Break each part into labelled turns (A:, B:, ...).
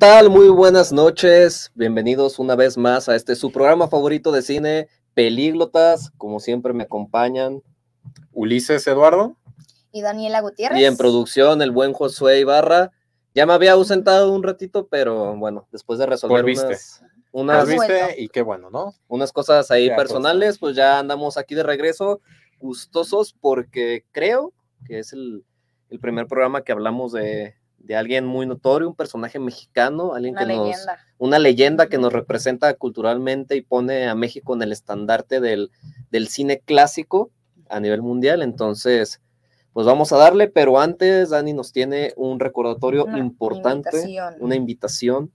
A: Hola, ¿qué tal? Muy buenas noches. Bienvenidos una vez más a este su programa favorito de cine, Pelíglotas. Como siempre me acompañan
B: Ulises Eduardo
C: y Daniela Gutiérrez.
A: y en producción el buen Josué Ibarra. Ya me había ausentado un ratito, pero bueno, después de resolver
B: Volviste.
A: unas.
B: ¿Viste? Y qué bueno, ¿no?
A: unas cosas ahí
B: Ya,
A: personales, pues ya andamos aquí de regreso, gustosos, porque creo que es el, el primer programa que hablamos de, de alguien muy notorio, un personaje mexicano, alguien
C: Una
A: que nos,
C: leyenda.
A: una leyenda que nos representa culturalmente y pone a México en el estandarte del, del cine clásico a nivel mundial. Entonces, pues vamos a darle, pero antes Dani nos tiene un recordatorio
C: Una
A: importante,
C: invitación.
A: una invitación.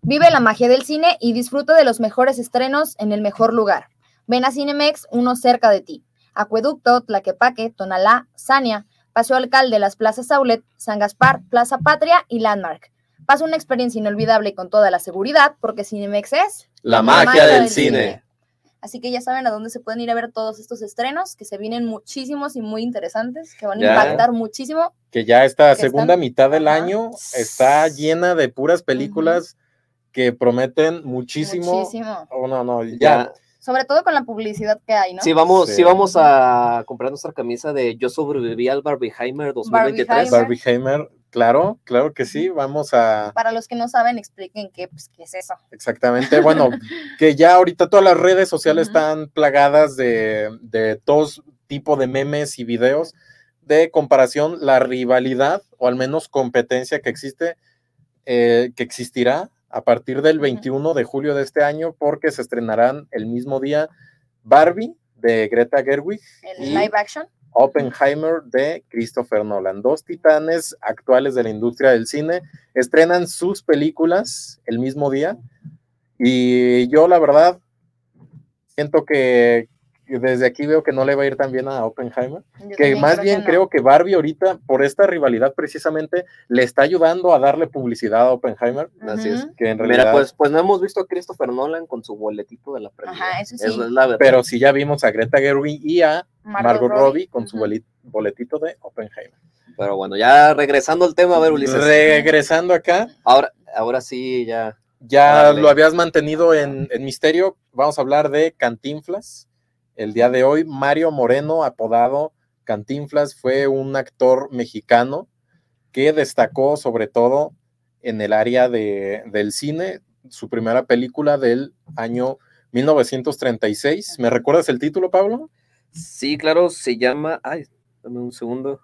C: Vive la magia del cine y disfruta de los mejores estrenos en el mejor lugar. Ven a Cinemex, uno cerca de ti. Acueducto, Tlaquepaque, Tonalá, Sania, Paseo Alcalde, las plazas Aulet, San Gaspar, Plaza Patria y Landmark. Pasa una experiencia inolvidable y con toda la seguridad, porque Cinemex es
A: La magia del cine.
C: Así que ya saben a dónde se pueden ir a ver todos estos estrenos, que se vienen muchísimos y muy interesantes, que van a
A: Ya.
C: impactar muchísimo.
B: Que ya esta
C: Que
B: segunda
C: están-
B: mitad del
C: Ajá.
B: año está llena de puras películas que prometen muchísimo.
C: Muchísimo.
B: Oh, no, no, ya.
A: Ya,
C: Sobre todo con la publicidad que hay, ¿no?
A: Sí, vamos, sí.
B: Sí.
A: vamos a comprar nuestra camisa de Yo sobreviví al Barbieheimer 2023.
C: Barbieheimer.
B: Claro, claro que sí. Vamos a.
C: Para los que no saben, expliquen qué, pues, qué es eso.
B: Exactamente. Bueno, que ya ahorita todas las redes sociales están plagadas de, de todo tipo de memes y videos de comparación, la rivalidad o al menos competencia que existe, eh, que existirá a partir del
C: Ujú.
B: 21 de julio de este año, porque se estrenarán el mismo día Barbie de Greta Gerwig
C: El
B: y
C: live action.
B: Oppenheimer de Christopher Nolan. Dos titanes actuales de la industria del cine estrenan sus películas el mismo día y yo la verdad siento que desde aquí veo que no le va a ir tan bien a Oppenheimer,
C: Yo
B: que más
C: creo
B: bien
C: no.
B: creo que Barbie ahorita por esta rivalidad precisamente le está ayudando a darle publicidad a Oppenheimer,
A: Así es.
B: Que en realidad
A: Mira, pues, pues no hemos visto a Christopher Nolan con su boletito de la premia.
C: Ajá, eso sí.
A: Eso es la verdad.
B: pero sí ya vimos a Greta Gerwig y a Margot, Robbie, con su boletito de Oppenheimer.
A: Pero bueno, ya regresando al tema, a ver, Ulises.
B: Regresando acá,
A: Ahora, ahora sí, ya.
B: Ya
A: Dale.
B: lo habías mantenido en, en misterio. Vamos a hablar de Cantinflas. El día de hoy, Mario Moreno, apodado Cantinflas, fue un actor mexicano que destacó sobre todo en el área de- del cine. Su primera película del año 1936. ¿Me recuerdas el título, Pablo?
A: Sí, claro, se llama. Ay, dame un segundo.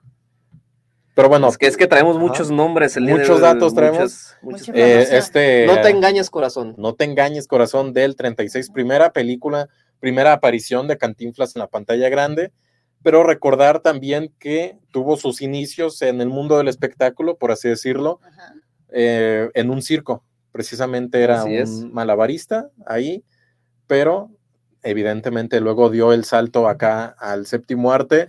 B: Pero bueno,
A: es, que, es que traemos
B: ajá.
A: muchos nombres. El día de
B: Muchos datos traemos.
A: muchas- muchas-
C: Mucha
B: eh, este,
A: No te engañes, corazón.
B: No te engañes, corazón, del 36, primera película, primera aparición de Cantinflas en la pantalla grande, pero recordar también que tuvo sus inicios en el mundo del espectáculo, por así decirlo, eh, en un circo. Precisamente era
A: Así
B: un
A: es.
B: malabarista ahí, pero evidentemente luego dio el salto acá al séptimo arte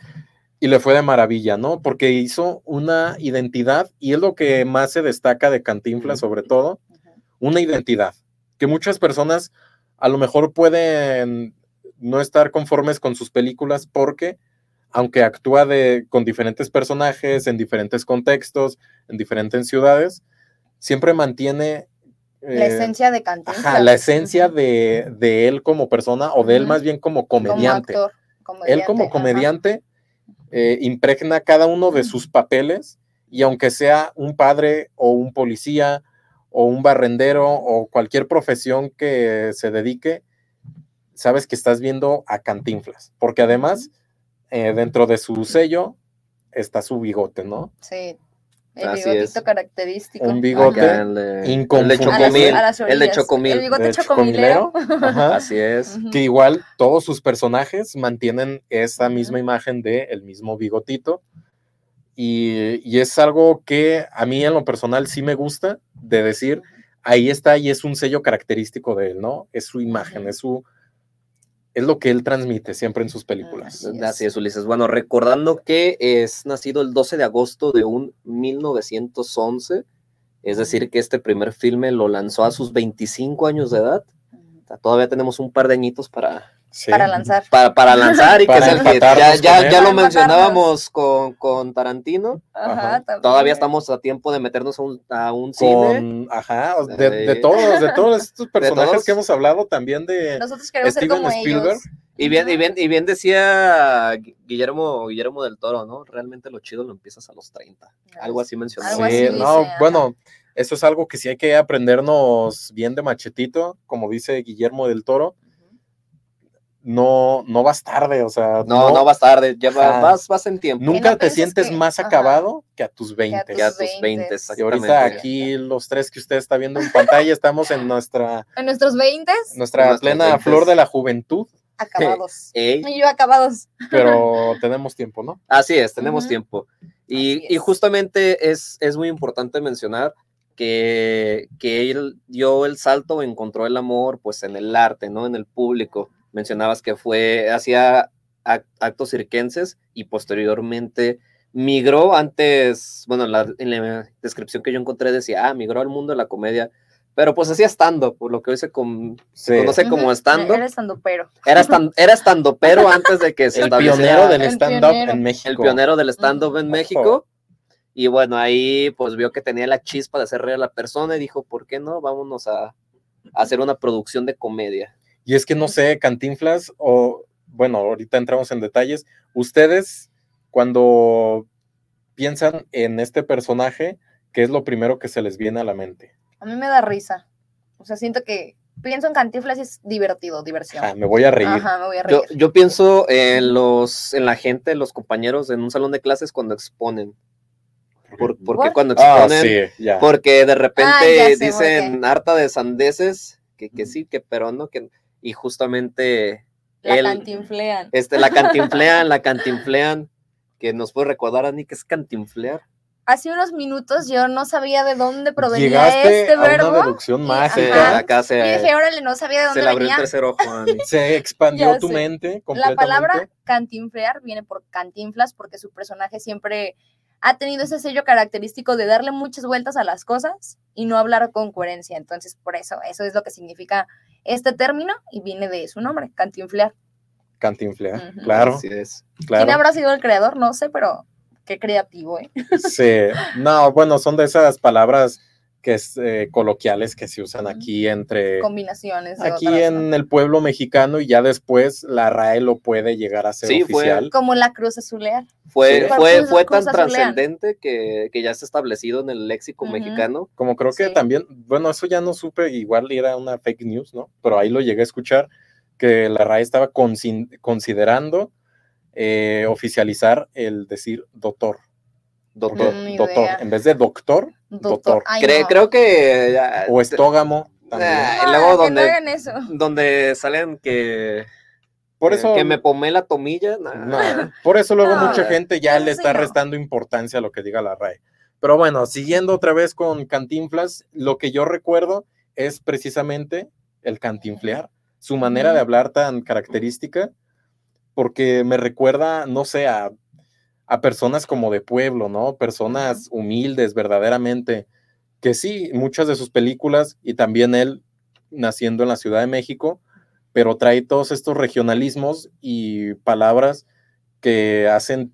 B: y le fue de maravilla, ¿no? Porque hizo una identidad y es lo que más se destaca de Cantinflas sobre todo, una identidad, que muchas personas a lo mejor pueden no estar conformes con sus películas porque aunque actúa de, con diferentes personajes, en diferentes contextos, en diferentes ciudades, siempre mantiene...
C: La
B: eh,
C: esencia de Cantinflas.
B: Ajá, la esencia de, de él como persona o de él más bien como
C: Como
B: comediante.
C: actor,
B: él como comediante eh, impregna cada uno de sus papeles y aunque sea un padre o un policía o un barrendero o cualquier profesión que se dedique, sabes que estás viendo a Cantinflas, porque además eh, dentro de su sello está su bigote, ¿no?
C: Sí. El
A: Así
C: bigotito
A: es.
C: característico.
B: Un bigote.
A: Chocomil.
C: A las
A: El de. Chocomil.
C: El bigote
B: de
C: chocomilero.
B: Ajá.
A: Así es.
B: Que igual todos sus personajes mantienen esa misma imagen de el mismo bigotito. Y, y es algo que a mí en lo personal sí me gusta de decir, ahí está y es un sello característico de él, ¿no? Es su imagen, es su... Es lo que él transmite siempre en sus películas.
C: Así es.
A: Así es, Ulises. Bueno, recordando que es nacido el 12 de agosto de un 1911, es decir, que este primer filme lo lanzó a sus 25 años de edad. Todavía tenemos un par de añitos para,
B: Sí.
C: para lanzar.
A: para, para lanzar y que es el que ya, ya, ya lo mencionábamos con, con Tarantino.
B: Ajá.
A: Todavía estamos a tiempo de meternos a un, a un cine.
B: Ajá, de, de todos, de todos estos personajes
A: todos.
B: que hemos hablado también de
C: Nosotros queremos ser
B: Steven
C: como
B: Spielberg.
C: ellos.
A: Y bien, y bien, y bien decía Guillermo, Guillermo del Toro, ¿no? Realmente lo chido lo empiezas a los 30. Algo así mencionaba.
C: Algo
B: Sí,
C: así
B: no,
C: dice, ajá.
B: bueno, eso es algo que sí hay que aprendernos bien de machetito, como dice Guillermo del Toro. No, no vas tarde, o sea,
A: No, no, vas tarde, ya va-
B: Ajá.
A: vas, vas en tiempo.
B: Nunca
C: no
B: te sientes
C: que-
B: más
C: ajá.
B: acabado que a tus 20.
A: Que a
C: tus
A: tus 20,
C: 20.
B: Y ahorita aquí los tres que usted está viendo en pantalla estamos en nuestra,
C: En nuestros 20
B: nuestra plena
A: 20s.
B: flor de la juventud,
C: acabados.
A: Ey,
C: Y yo acabados.
B: pero tenemos tiempo, ¿no?
A: Así es, tenemos tiempo. Y, y justamente es, es muy importante mencionar que, que él dio el salto, encontró el amor pues en el arte, ¿no? En el público. Mencionabas que fue, hacía ac- actos circenses y posteriormente migró antes, bueno, en la, en la descripción que yo encontré decía, ah, migró al mundo de la comedia, pero pues hacía stand por lo que hoy se, con- se
B: Sí.
A: conoce como
C: Ujú,
A: stand
C: Eres pero
A: Era stand, era pero antes de que se
B: El
A: estableciera-
B: pionero del
C: El
B: stand-up
C: pionero.
B: en México.
A: el pionero del stand-up en
B: Ojo.
A: México. Y bueno, ahí pues vio que tenía la chispa de hacer reír a la persona y dijo, ¿por qué no? Vámonos a, a hacer una producción de comedia.
B: Y es que no sé, Cantinflas, o bueno, ahorita entramos en detalles. Ustedes, cuando piensan en este personaje, ¿qué es lo primero que se les viene a la mente?
C: a mí me da risa. O sea, siento que pienso en cantiflas y es divertido, diversión.
B: Ah, me voy a reír.
C: Ajá, me voy a reír.
A: Yo, yo pienso en los, en la gente, los compañeros en un salón de clases cuando exponen. Por, ¿Por qué
C: What?
A: cuando
B: Ah,
A: exponen?
B: sí, ya.
A: Porque de repente
C: Ah, sé
A: dicen harta de sandeces, que, que sí, que pero no, que y justamente
C: la
A: él,
C: cantinflean.
A: este, la cantinflean, la cantinflean, que nos puede recordar a mí que es cantinflear.
C: Hace unos minutos yo no sabía de dónde provenía
B: Llegaste
C: este
B: a una
C: verbo.
B: deducción
C: y-
B: mágica.
A: Acá
C: Y
A: se,
C: dije, órale, no sabía de
A: se
C: dónde
A: le abrió el tercer ojo Ani.
B: Se expandió
C: Ya
B: tu
C: sé.
B: mente
C: La
B: completamente.
C: palabra cantinflear viene por cantinflas porque su personaje siempre ha tenido ese sello característico de darle muchas vueltas a las cosas y no hablar con coherencia. Entonces, por eso, eso es lo que significa este término y viene de su nombre, cantinflear.
B: Cantinflear, claro,
A: Así es.
B: claro.
C: ¿Quién habrá sido el creador? No sé, pero qué creativo, ¿eh?
B: Sí, no, bueno, son de esas palabras que es eh, coloquiales que se usan aquí entre
C: Combinaciones.
B: aquí
C: otras,
B: en
C: ¿no?
B: el pueblo mexicano y ya después la RAE lo puede llegar a ser
A: Sí, fue-
B: oficial.
C: Como la cruz azulear.
A: Fue,
B: Sí.
A: fue,
C: Cruz-
A: fue tan trascendente que, que ya está establecido en el léxico mexicano.
B: Como creo que
C: Sí.
B: también, bueno, eso ya no supe, igual era una fake news, ¿no? Pero ahí lo llegué a escuchar que la RAE estaba consi- considerando eh, oficializar el decir doctor.
A: Doctor.
B: Doctor.
C: idea.
B: En vez de doctor,
C: Doctor.
B: doctor.
C: Ay,
A: Cre-
C: no.
A: Creo que
B: O estógamo.
A: Ah, y luego
C: que no
A: donde-
C: hagan eso.
A: donde salen que,
B: Por eso,
A: que me pomé la tomilla. nah.
B: no, por eso luego
C: No,
B: mucha gente ya le
C: sí
B: está
C: no.
B: restando importancia a lo que diga la RAE. Pero bueno, siguiendo otra vez con Cantinflas, lo que yo recuerdo es precisamente el cantinflear, su manera de hablar tan característica, porque me recuerda, no sé, a, a personas como de pueblo, ¿no? Personas humildes verdaderamente, que sí, muchas de sus películas y también él naciendo en la Ciudad de México, pero trae todos estos regionalismos y palabras que hacen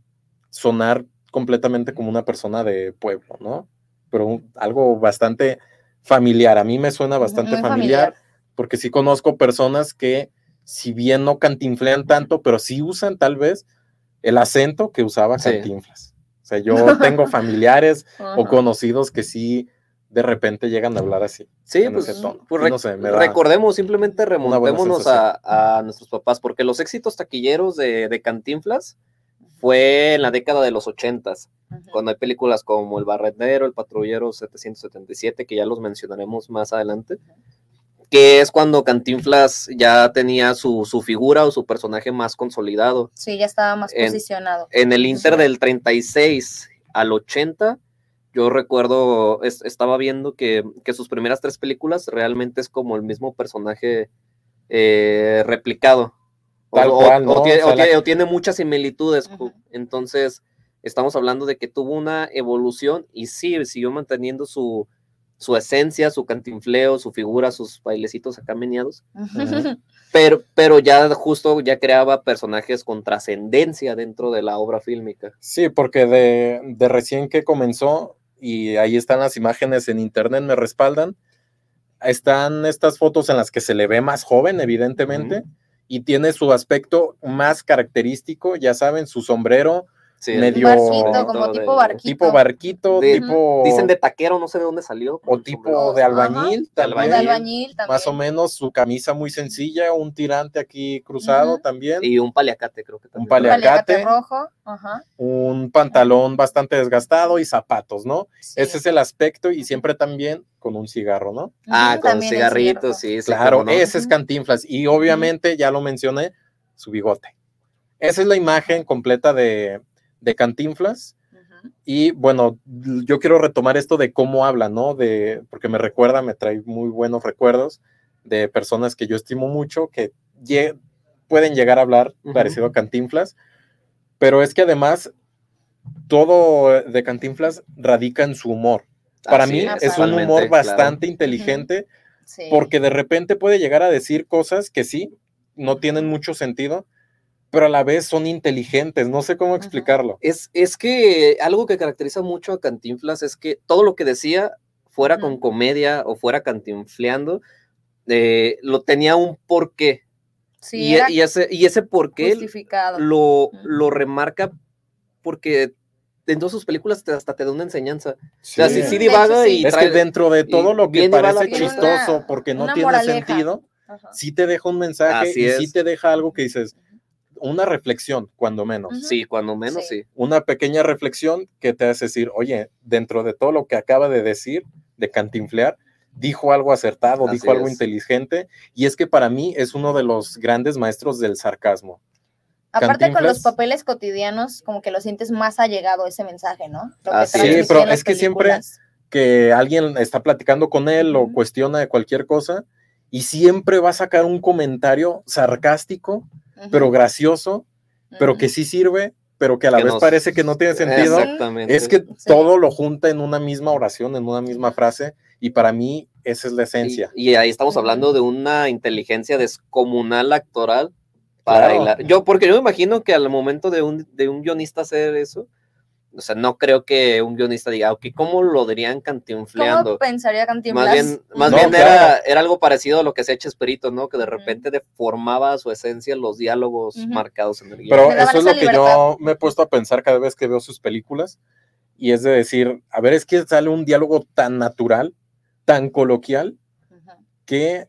B: sonar completamente como una persona de pueblo, ¿no? Pero un- algo bastante familiar. A mí me suena bastante
C: Muy
B: familiar, porque sí conozco personas que, si bien no cantinflean tanto, pero sí usan tal vez el acento que usaba
A: Sí.
B: Cantinflas. O sea, yo tengo familiares o conocidos que sí de repente llegan a hablar así.
A: Sí, pues,
B: ese tono.
A: pues
B: no sé, me da
A: recordemos, simplemente remontémonos a, a nuestros papás, porque los éxitos taquilleros de, de Cantinflas fue en la década de los ochentas, cuando hay películas como El Barrendero, El Patrullero 777, que ya los mencionaremos más adelante, que es cuando Cantinflas ya tenía su, su figura o su personaje más consolidado.
C: Sí, ya estaba más
A: En-
C: posicionado.
A: En el Inter del 36 al 80, yo recuerdo, es- estaba viendo que, que sus primeras tres películas realmente es como el mismo personaje eh, replicado. O,
B: Tal
A: o-
B: cual,
A: o
B: ¿no?
A: tiene,
B: O sea,
A: o
B: la-
A: tiene- o tiene muchas similitudes. Entonces, estamos hablando de que tuvo una evolución y sí, siguió manteniendo su, su esencia, su cantinfleo, su figura, sus bailecitos acá meneados. Pero, pero ya justo ya creaba personajes con trascendencia dentro de la obra fílmica.
B: Sí, porque de, de recién que comenzó, y ahí están las imágenes en internet, me respaldan, están estas fotos en las que se le ve más joven, evidentemente, y tiene su aspecto más característico, ya saben, su sombrero,
A: Sí,
B: Medio-
C: Barquito, como
A: de-
C: tipo barquito.
B: tipo barquito,
A: De-
B: tipo...
A: Dicen de taquero, no sé de dónde salió.
B: o tipo de albañil,
A: De
B: también,
C: O de albañil también.
B: más o menos su camisa muy sencilla, un tirante aquí cruzado también,
A: Y un paliacate, creo que también.
B: Un paliacate.
C: Paliacate rojo. Ajá.
B: un pantalón bastante desgastado y zapatos, ¿no?
C: sí.
B: Ese es el aspecto y siempre también con un cigarro, ¿no?
A: Ah, con cigarritos,
C: cierto.
A: sí, sí.
B: Claro,
A: no.
B: ese es. Cantinflas. Y obviamente, ya lo mencioné, su bigote. Esa es la imagen completa de, de Cantinflas. Y bueno, yo quiero retomar esto de cómo habla, ¿no? De, porque me recuerda, me trae muy buenos recuerdos de personas que yo estimo mucho, que pueden llegar a hablar parecido a Cantinflas, pero es que además todo de Cantinflas radica en su humor. Para
A: Así
B: mí
C: es,
B: es un humor
A: claro.
B: bastante inteligente
C: Sí.
B: porque de repente puede llegar a decir cosas que sí, no tienen mucho sentido, pero a la vez son inteligentes, no sé cómo explicarlo.
A: Es, es que algo que caracteriza mucho a Cantinflas es que todo lo que decía, fuera con comedia o fuera cantinfleando, eh, lo tenía un porqué.
C: Sí,
A: y, ese, y ese porqué lo, lo remarca porque dentro de sus películas te- hasta te da una enseñanza. O sea, sí,
B: Sí.
A: sí
C: De hecho,
A: divaga
C: sí.
A: y
B: Es
A: trae-
B: que dentro de todo lo que parece chistoso
C: una-
B: porque no tiene
C: moraleja.
B: sentido,
C: Ajá.
B: sí te deja un mensaje
A: Así
B: y
A: es.
B: sí te deja algo que dices, una reflexión, cuando menos.
A: Sí, cuando menos
C: Sí.
A: sí.
B: Una pequeña reflexión que te hace decir, oye, dentro de todo lo que acaba de decir, de cantinflear, dijo algo acertado,
A: Así
B: dijo algo
A: es.
B: inteligente, y es que para mí es uno de los grandes maestros del sarcasmo.
C: Aparte con los papeles cotidianos, como que lo sientes más allegado ese mensaje, ¿no? Lo que
A: Así es.
C: transmitía
B: Sí, pero es que siempre- que alguien está platicando con él o cuestiona de cualquier cosa y siempre va a sacar un comentario sarcástico,
C: Ujú,
B: pero gracioso, pero que sí sirve, pero que a la
A: Que
B: vez
A: nos-
B: parece que no tiene sentido.
A: Exactamente.
B: Es que
C: Sí.
B: todo lo junta en una misma oración, en una misma frase, y para mí esa es la esencia.
A: Y, y ahí estamos hablando de una inteligencia descomunal actoral para
B: Claro.
A: hilar. Yo, porque yo me imagino que al momento de un, de un guionista hacer eso, o sea, no creo que un guionista diga, ok, ¿cómo lo dirían
C: ¿Cómo
A: cantinfleando?
C: pensaría Cantinflas?
A: Más bien, más
B: No,
A: bien
B: claro.
A: era, era algo parecido a lo que se echa Esperito, ¿no? Que de repente deformaba a su esencia los diálogos marcados en el guion.
B: Pero eso es lo que yo me he puesto a pensar cada vez que veo sus películas, y es de decir, a ver, es que sale un diálogo tan natural, tan coloquial, que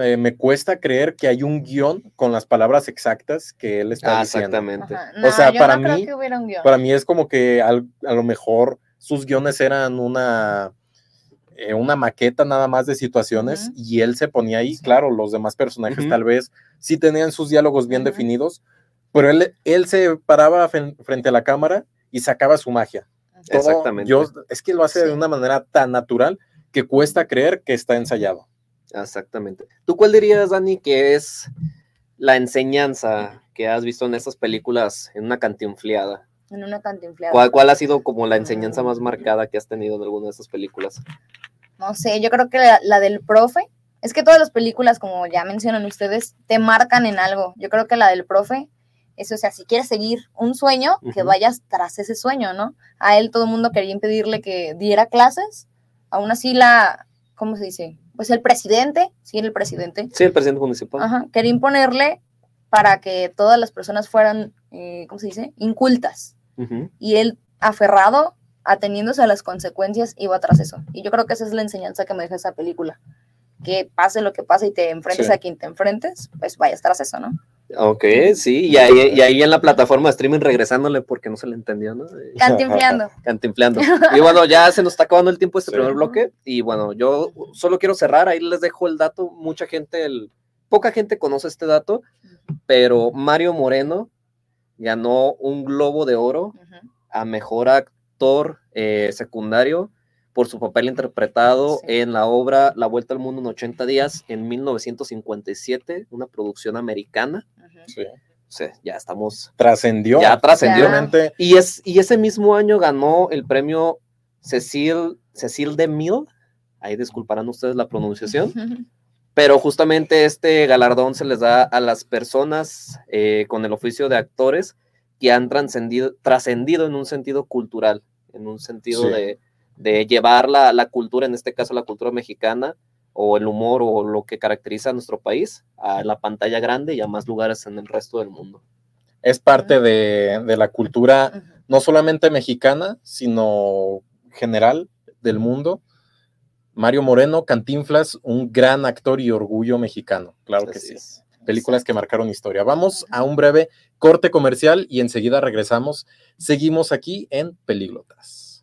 B: eh, me cuesta creer que hay un guion con las palabras exactas que él está
A: Ah,
B: diciendo.
A: exactamente.
C: No,
B: sea,
C: yo
B: para
C: no creo
B: mí-
C: que hubiera un guion.
B: Para mí es como que al- a lo mejor sus guiones eran una, eh, una maqueta nada más de situaciones y él se ponía ahí,
C: Sí.
B: claro, los demás personajes tal vez sí tenían sus diálogos bien definidos, pero él, él se paraba frente a la cámara y sacaba su magia. Todo-
A: Exactamente.
B: yo- es que lo hace de una manera tan natural que cuesta creer que está ensayado.
A: Exactamente. ¿Tú cuál dirías, Dani, que es la enseñanza que has visto en estas películas en una cantinfleada?
C: En una cantinfleada.
A: ¿Cuál, cuál ha sido como la enseñanza
C: Mm.
A: más marcada que has tenido en alguna de estas películas?
C: No sé, yo creo que la, la del profe. Es que todas las películas, como ya mencionan ustedes, te marcan en algo. Yo creo que la del profe, eso, o sea, si quieres seguir un sueño, que vayas tras ese sueño, ¿no? A él todo el mundo quería impedirle que diera clases. Aún así la, ¿cómo se dice? Pues el presidente, sí, el presidente,
A: Sí, el presidente municipal.
C: Ajá, quería imponerle para que todas las personas fueran, eh, ¿cómo se dice? Incultas. Y él, aferrado, ateniéndose a las consecuencias, iba tras eso. Y yo creo que esa es la enseñanza que me deja esa película. Que pase lo que pase y te enfrentes
B: Sí.
C: a quien te enfrentes, pues vayas tras eso, ¿no?
A: Ok, sí, y ahí, y ahí en la plataforma de streaming regresándole porque no se le entendió, ¿no? Eh,
C: Cantinfleando.
A: Cantinfleando. Y bueno, ya se nos está acabando el tiempo de este
B: Sí.
A: primer bloque. Y bueno, yo solo quiero cerrar, ahí les dejo el dato. Mucha gente, el, poca gente conoce este dato, pero Mario Moreno ganó un Globo de Oro a mejor actor eh, secundario por su papel interpretado
C: Sí.
A: en la obra La Vuelta al Mundo en 80 días en 1957, una producción americana.
B: Sí.
A: Sea, ya estamos,
B: Trascendió.
A: ya trascendió. Y, es, y ese mismo año ganó el premio Cecil, Cecil de Mille ahí disculparán ustedes la pronunciación, pero justamente este galardón se les da a las personas eh, con el oficio de actores que han trascendido, trascendido en un sentido cultural, en un sentido
B: Sí.
A: de, de llevar la, la cultura, en este caso la cultura mexicana, o el humor o lo que caracteriza a nuestro país, a la pantalla grande y a más lugares en el resto del mundo.
B: Es parte de, de la cultura no solamente mexicana, sino general del mundo. Mario Moreno, Cantinflas, un gran actor y orgullo mexicano, claro que sí.
A: es.
B: Películas que marcaron historia. Vamos a un breve corte comercial y enseguida regresamos. Seguimos aquí en Pelíglotas.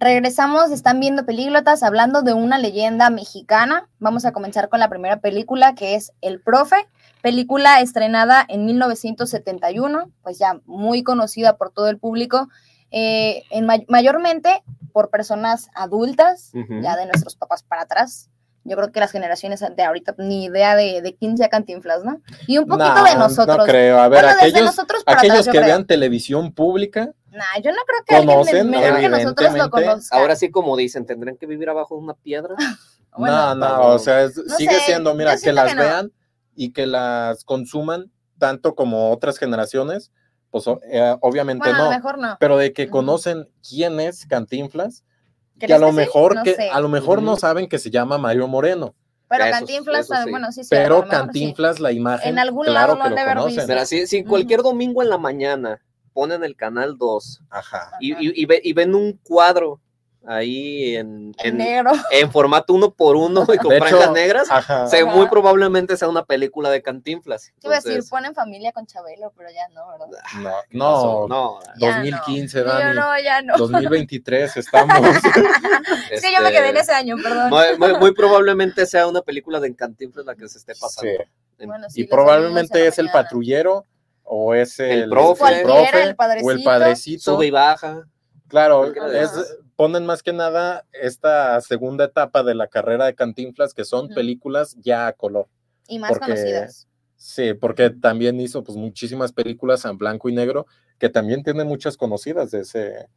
C: Regresamos, están viendo pelíglotas hablando de una leyenda mexicana. Vamos a comenzar con la primera película que es El Profe, película estrenada en 1971, pues ya muy conocida por todo el público, eh, en may- mayormente por personas adultas, ya de nuestros papás para atrás. Yo creo que las generaciones de ahorita ni idea de, de quién sea Cantinflas, ¿no? Y un poquito de nosotros.
B: No creo. A ver,
C: Bueno,
B: aquellos,
C: atrás,
B: que
C: creo.
B: vean televisión pública,
C: Nah, yo no creo que alguien
B: Conocen,
C: me- menor que nosotros lo
B: evidentemente.
C: conozca.
A: Ahora sí, como dicen, ¿tendrán que vivir abajo de una piedra?
C: Bueno,
B: no, no, o sea, es-
C: No
B: sigue
C: sé,
B: siendo, mira, que las
C: que no.
B: vean y que las consuman tanto como otras generaciones, pues eh, obviamente
C: bueno, a lo
B: no,
C: mejor no.
B: pero de que conocen quién es Cantinflas, que
C: ¿Crees
B: a lo mejor
C: No
B: que
C: sé.
B: a lo mejor no saben que se llama Mario Moreno,
C: Pero
A: Eso-
C: Cantinflas,
A: eso sí.
C: bueno, sí, sí.
B: pero
C: lo mejor sí.
B: Cantinflas la imagen,
C: En algún
B: claro
C: lado lo han de
A: si, si cualquier domingo en la mañana ponen el canal 2
B: Ajá.
A: y, y- y ve- y ven un cuadro ahí en,
C: En
A: en,
C: negro.
A: en formato uno por uno y con franjas negras,
B: Ajá.
A: se-
C: Ajá.
A: muy probablemente sea una película de Cantinflas.
C: Te iba a decir, ponen familia con Chabelo, pero ya no, ¿verdad?
B: No,
A: ¿qué pasó?
B: no,
A: no.
C: Ya
B: 2015,
C: no.
B: Dani.
C: Yo no, ya no.
B: 2023 estamos.
C: Es que yo me quedé en
A: este,
C: ese año, perdón.
A: Muy, muy- muy probablemente sea una película de Cantinflas la que se esté pasando.
B: Sí.
A: En-
C: Bueno, sí,
B: Y probablemente es el patrullero o es el,
A: El profe.
C: El
B: o el
C: padrecito.
A: Sube y baja.
B: Claro, es, ponen más que nada esta segunda etapa de la carrera de Cantinflas, que son películas ya a color.
C: Y más
B: porque-
C: conocidas.
B: Sí, porque también hizo pues muchísimas películas en blanco y negro, que también tienen muchas conocidas de, ese,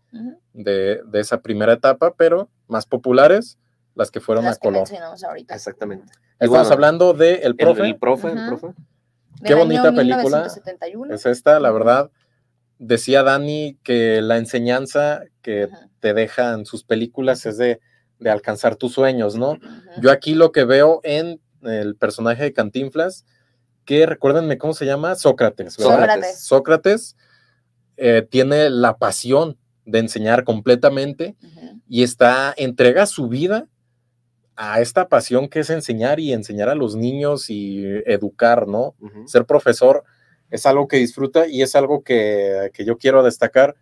B: de, de esa primera etapa, pero más populares, las que fueron
C: Las
B: a
C: que
B: color.
C: ahorita.
A: Exactamente.
B: Estamos
A: bueno,
B: hablando de El
A: el-
B: Profe,
A: El, profe, el profe.
B: Qué bonita película.
C: 1971.
B: es esta, la verdad. Decía Dani que la enseñanza que
C: Ujú,
B: te dejan sus películas es de, de alcanzar tus sueños, ¿no? Yo aquí lo que veo en el personaje de Cantinflas, que recuérdenme cómo se llama, Sócrates. ¿verdad?
C: Sócrates.
B: Sócrates eh, tiene la pasión de enseñar completamente y está, entrega su vida a esta pasión que es enseñar y enseñar a los niños y educar, ¿no? Ser profesor es algo que disfruta y es algo que, que yo quiero destacar.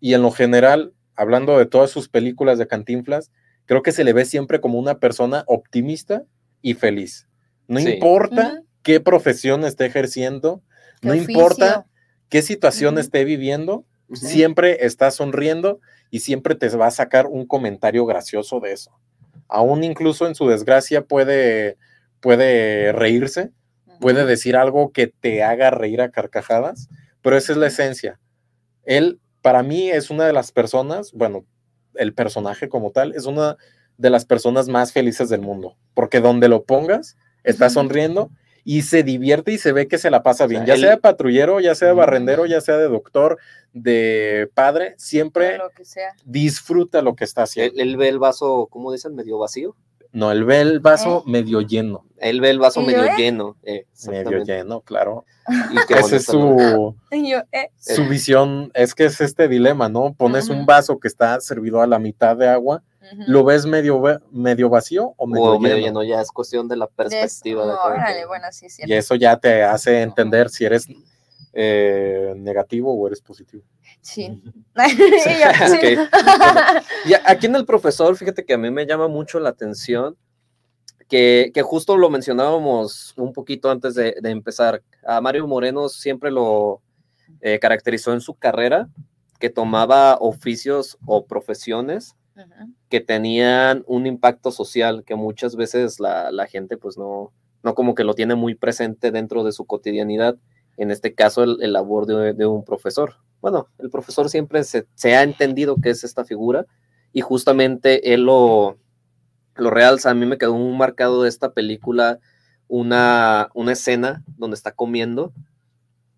B: Y en lo general, hablando de todas sus películas de Cantinflas, creo que se le ve siempre como una persona optimista y feliz. No
A: Sí.
B: importa qué profesión esté ejerciendo,
C: Qué
B: no
C: oficio.
B: importa qué situación esté viviendo, siempre está sonriendo y siempre te va a sacar un comentario gracioso de eso. Aún incluso en su desgracia puede, puede reírse, puede decir algo que te haga reír a carcajadas, pero esa es la esencia. Él, para mí, es una de las personas, bueno, el personaje como tal, es una de las personas más felices del mundo, porque donde lo pongas, está sonriendo y se divierte y se ve que se la pasa bien,
A: sea,
B: ya
A: él-
B: sea de patrullero, ya sea de barrendero, ya sea de doctor, de padre, siempre
C: Lo que sea.
B: disfruta lo que está haciendo.
A: Él, él ve el vaso, ¿cómo dicen? Medio vacío.
B: No, él ve el vaso
C: ¿Eh?
B: medio lleno,
A: Él ve el vaso
C: ¿Y yo,
A: medio
C: eh?
A: lleno. eh,
B: medio lleno, claro.
A: Y
B: Esa es su,
C: eh,
B: su visión, es que es este dilema, ¿no? Pones un vaso que está servido a la mitad de agua, ¿lo ves medio, medio vacío o medio,
A: O medio
B: lleno?
A: lleno, ya es cuestión de la perspectiva. de cada
C: órale, bueno, sí.
B: Y eso ya te hace entender si eres eh, negativo o eres positivo.
C: Sí. Y
A: aquí en el profesor, fíjate que a mí me llama mucho la atención que, que justo lo mencionábamos un poquito antes de, de empezar. A Mario Moreno siempre lo eh, caracterizó en su carrera que tomaba oficios o profesiones Que tenían un impacto social que muchas veces la, la gente pues no, no como que lo tiene muy presente dentro de su cotidianidad. En este caso, el, el labor de, un profesor. Bueno, el profesor siempre se, se ha entendido que es esta figura y justamente él lo, lo realza. A mí me quedó muy marcado de esta película una, una escena donde está comiendo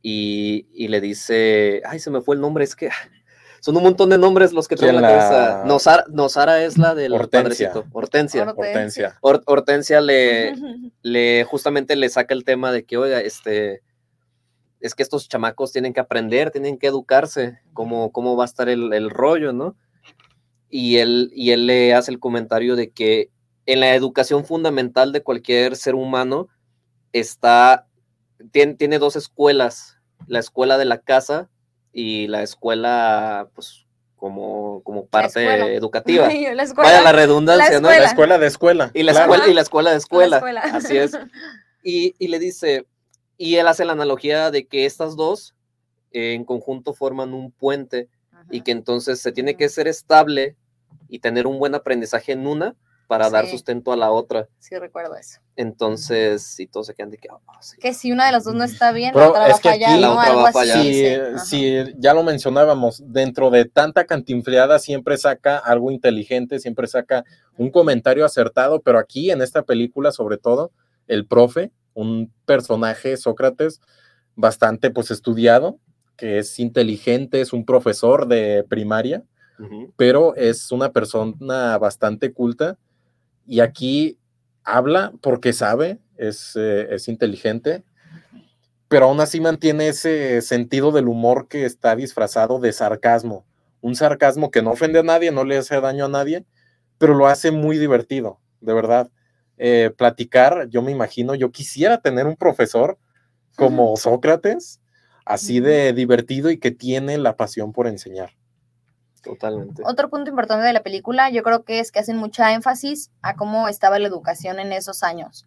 A: y, y le dice, ay, se me fue el nombre, es que son un montón de nombres los que tengo en la,
B: ¿Quién la-
A: cabeza. Nosara, Nosara es la del
B: Hortensia.
A: padrecito. Hortensia.
C: Hortensia.
B: Hortensia.
A: Hor- Hortensia le, le justamente le saca el tema de que, oiga, este, es que estos chamacos tienen que aprender, tienen que educarse, cómo, cómo va a estar el, el rollo, ¿no? Y él, y él le hace el comentario de que en la educación fundamental de cualquier ser humano está, tiene, tiene dos escuelas, la escuela de la casa y la escuela, pues, como, como parte educativa.
C: Y yo, la escuela.
A: Vaya la redundancia, ¿no?
B: La
C: escuela.
B: de escuela.
A: Y la,
B: claro.
A: escuela, y la escuela de escuela.
C: escuela.
A: Así es. Y, y le dice, y él hace la analogía de que estas dos eh, en conjunto forman un puente y que entonces se tiene que ser estable y tener un buen aprendizaje en una para dar
C: Sí.
A: sustento a la otra.
C: Sí, recuerdo eso.
A: Entonces, si todos se quedan de que, "Ah, sí".
C: Que si una de las dos no está bien,
B: Pero
C: la otra va
B: es
C: a
B: que
C: fallar, ¿no?
A: otra
C: Algo
A: va a
C: así.
B: si ya lo mencionábamos, dentro de tanta cantinfleada siempre saca algo inteligente, siempre saca un comentario acertado, pero aquí en esta película, sobre todo, el profe, un personaje, Sócrates, bastante pues estudiado, que es inteligente, es un profesor de primaria, pero es una persona bastante culta y aquí habla porque sabe, es, eh, es inteligente, pero aún así mantiene ese sentido del humor que está disfrazado de sarcasmo, un sarcasmo que no ofende a nadie, no le hace daño a nadie, pero lo hace muy divertido, de verdad. Eh, platicar, yo me imagino, yo quisiera tener un profesor como Sócrates, así de divertido y que tiene la pasión por enseñar.
A: Totalmente.
C: Otro punto importante de la película, yo creo que es que hacen mucha énfasis a cómo estaba la educación en esos años,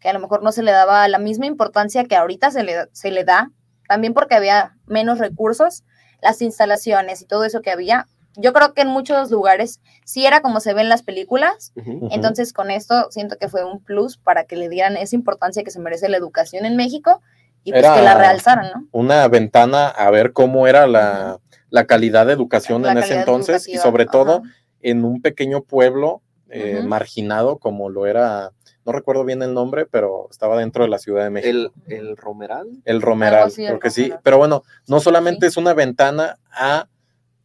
C: que a lo mejor no se le daba la misma importancia que ahorita se le, se le da, también porque había menos recursos, las instalaciones y todo eso que había. Yo creo que en muchos lugares sí era como se ve en las películas,
A: Ujú.
B: Ujú.
C: entonces con esto siento que fue un plus para que le dieran esa importancia que se merece la educación en México y pues
B: Era-
C: que la realzaran, ¿no?
B: una ventana a ver cómo era la, la calidad de educación
C: La
B: en ese entonces y sobre todo
C: ajá.
B: en un pequeño pueblo eh, marginado como lo era, no recuerdo bien el nombre, pero estaba dentro de la Ciudad de México.
A: El, el Romeral.
B: El Romeral,
C: Algo así, el
B: creo que sí. Pero bueno, no solamente
C: Sí.
B: es una ventana a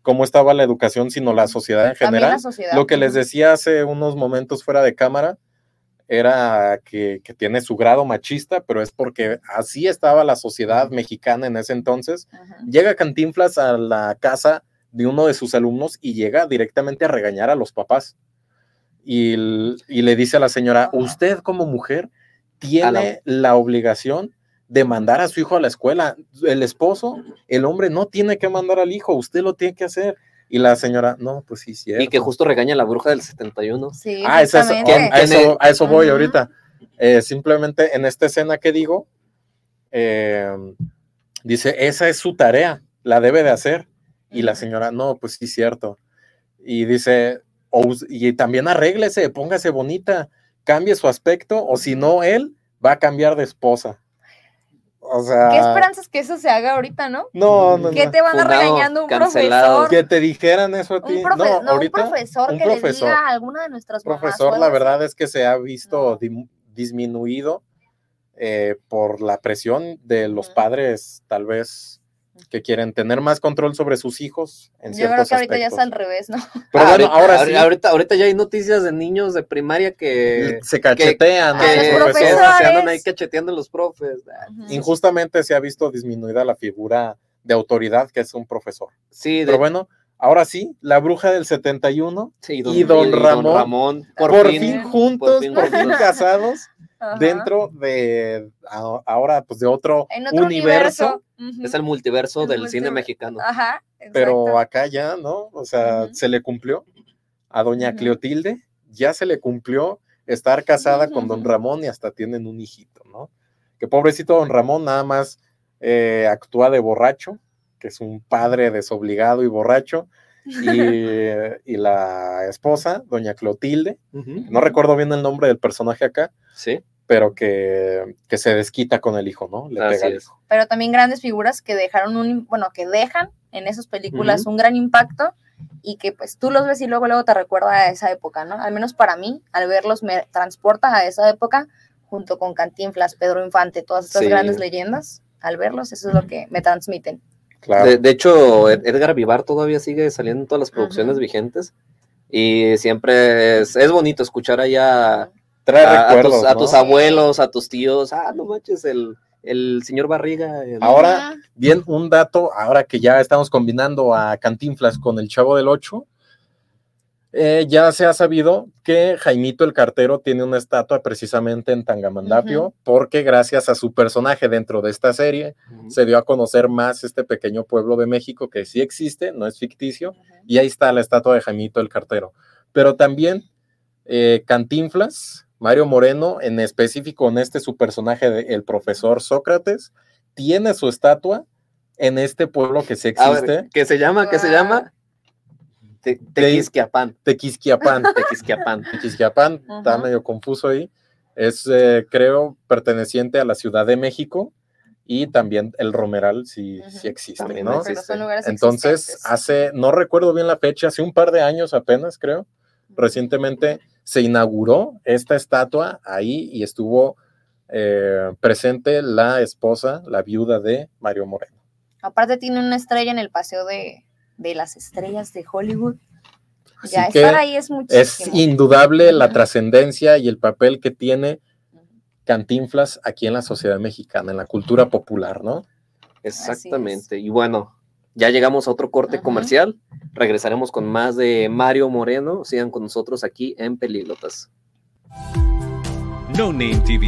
B: cómo estaba la educación, sino la sociedad en general.
C: la sociedad.
B: Lo que les decía hace unos momentos fuera de cámara, era que, que tiene su grado machista, pero es porque así estaba la sociedad mexicana en ese entonces.
C: Ajá.
B: Llega Cantinflas a la casa de uno de sus alumnos y llega directamente a regañar a los papás. Y, y le dice a la señora, usted como mujer tiene la obligación de mandar a su hijo a la escuela. El esposo, el hombre no tiene que mandar al hijo, usted lo tiene que hacer. Y la señora, no, pues sí, cierto.
A: Y que justo regaña a la bruja del 71.
C: Sí,
B: Ah, es eso, a eso, a eso voy ahorita. Eh, simplemente en esta escena que digo, eh, dice, esa es su tarea, la debe de hacer. Y la señora, no, pues sí, cierto. Y dice, "O us- y también arréglese, póngase bonita, cambie su aspecto, o si no, él va a cambiar de esposa. O sea,
C: ¿Qué esperanzas que eso se haga ahorita, no?
B: no, no,
C: ¿Qué
B: no.
C: te van a regañando un
A: cancelado.
C: profesor?
B: Que te dijeran eso a ti.
C: Un, profe-
B: no,
C: no,
B: ahorita,
C: un profesor
B: un
C: que
B: profesor.
C: le diga a alguna de nuestras
B: profesor, la verdad es que se ha visto
C: No.
B: disminuido eh, por la presión de los padres, tal vez, que quieren tener más control sobre sus hijos en
C: Yo creo que ahorita ya es al revés, ¿no?
B: Pero
A: Ah,
B: bueno,
A: ahorita-
B: ahora
A: ahor-
B: sí
A: Ahorita, ahorita ya hay noticias de niños de primaria que,
B: se cachetean
C: que-
B: a
C: los
B: profesores.
A: se andan ahí cacheteando a los profes. Ah.
B: Injustamente se ha visto disminuida la figura de autoridad que es un profesor.
A: Sí, de,
B: Pero bueno, ahora sí, la bruja del 71,
A: sí,
B: y don Ramón,
A: por,
B: por,
A: fin,
B: fin, juntos,
A: fin
B: por fin casados,
C: Ajá.
B: dentro de a- ahora pues de otro, universo.
A: Es el multiverso
C: El
A: del cine mexicano.
C: Ajá,
B: pero acá ya, ¿no? O sea, se le cumplió a doña. Cleotilde, ya se le cumplió estar casada con don. Ramón y hasta tienen un hijito, ¿no? Que pobrecito don Ramón nada más eh, actúa de borracho, que es un padre desobligado y borracho, y, y la esposa, doña Clotilde,
A: Ujú.
B: no recuerdo bien el nombre del personaje acá,
A: Sí,
B: pero que, que se desquita con el hijo, ¿no? Le
A: Así
B: pega al
A: es.
B: hijo.
C: Pero también grandes figuras que dejaron un, bueno, que dejan en esas películas un gran impacto y que pues tú los ves y luego luego te recuerda a esa época, ¿no? Al menos para mí, al verlos me transporta a esa época junto con Cantinflas, Pedro Infante, todas estas
A: Sí.
C: grandes leyendas, al verlos eso es lo que me transmiten.
B: Claro.
A: De, de hecho, Ed- Edgar Vivar todavía sigue saliendo en todas las producciones
C: Ujú.
A: vigentes. Y siempre es, es bonito escuchar allá
B: Trae
A: a, tus, a
B: ¿no?
A: tus abuelos, a tus tíos. Ah, no manches, el, el señor Barriga. el-
B: Ahora, bien, un dato, ahora que ya estamos combinando a Cantinflas con el Chavo del Ocho, eh, ya se ha sabido que Jaimito el Cartero tiene una estatua precisamente en Tangamandapio, porque gracias a su personaje dentro de esta serie se dio a conocer más este pequeño pueblo de México que sí existe, no es ficticio, y ahí está la estatua de Jaimito el Cartero. Pero también eh, Cantinflas, Mario Moreno, en específico en este su personaje de el profesor Sócrates, tiene su estatua en este pueblo que sí
A: A ver,
B: existe,
A: ¿qué se llama? ¿Qué se llama? Te- Tequisquiapan.
B: Tequisquiapan.
A: Tequisquiapan.
B: Tequisquiapan, está medio confuso ahí. Es, eh, creo, perteneciente a la Ciudad de México y también el Romeral
C: Ujú.
B: sí existe,
A: También
B: ¿no?
A: existe.
C: Pero son lugares
B: Entonces, hace, no recuerdo bien la fecha, hace un par de años apenas, creo, recientemente se inauguró esta estatua ahí y estuvo eh, presente la esposa, la viuda de Mario Moreno.
C: Aparte tiene una estrella en el paseo de, de las estrellas de Hollywood.
B: Así
C: ya
B: que
C: estar ahí es
B: es
C: muchísimo.
B: indudable la trascendencia y el papel que tiene Cantinflas aquí en la sociedad mexicana, en la cultura popular, ¿no?
A: Exactamente. Y bueno, ya llegamos a otro corte
C: Ajá.
A: comercial. Regresaremos con más de Mario Moreno. Sigan con nosotros aquí en Pelíglotas.
D: No Name TV.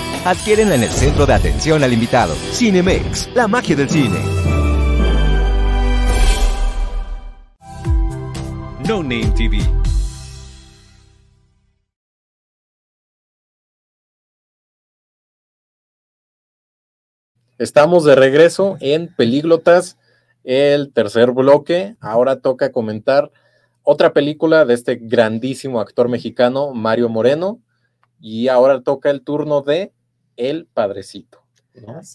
E: Adquiérenla en el centro de atención al invitado. Cinemex, la magia del cine.
D: No Name TV.
B: Estamos de regreso en Pelíglotas, el tercer bloque. Ahora toca comentar otra película de este grandísimo actor mexicano, Mario Moreno. Y ahora toca el turno de El Padrecito.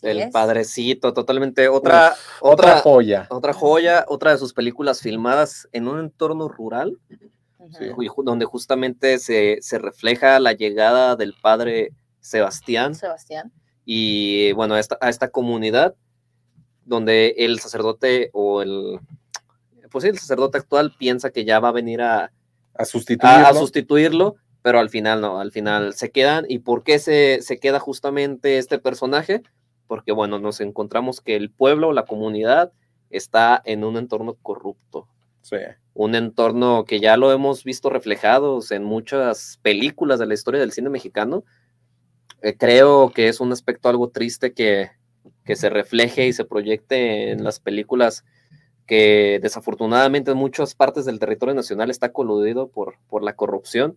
A: El
C: es.
A: padrecito, totalmente. Otra,
B: Otra
A: otra,
B: joya.
A: otra joya, otra de sus películas filmadas en un entorno rural, donde justamente se, se refleja la llegada del padre Sebastián
C: Sebastián.
A: y bueno, a esta, a esta comunidad donde el sacerdote o el, pues sí, el sacerdote actual piensa que ya va a venir a,
B: A sustituirlo.
A: a, a sustituirlo, pero al final no, al final se quedan. ¿Y por qué se, se queda justamente este personaje? Porque bueno, nos encontramos que el pueblo, la comunidad, está en un entorno corrupto,
B: Sí.
A: un entorno que ya lo hemos visto reflejados en muchas películas de la historia del cine mexicano. Eh, creo que es un aspecto algo triste que, que se refleje y se proyecte en las películas que desafortunadamente en muchas partes del territorio nacional está coludido por, por la corrupción.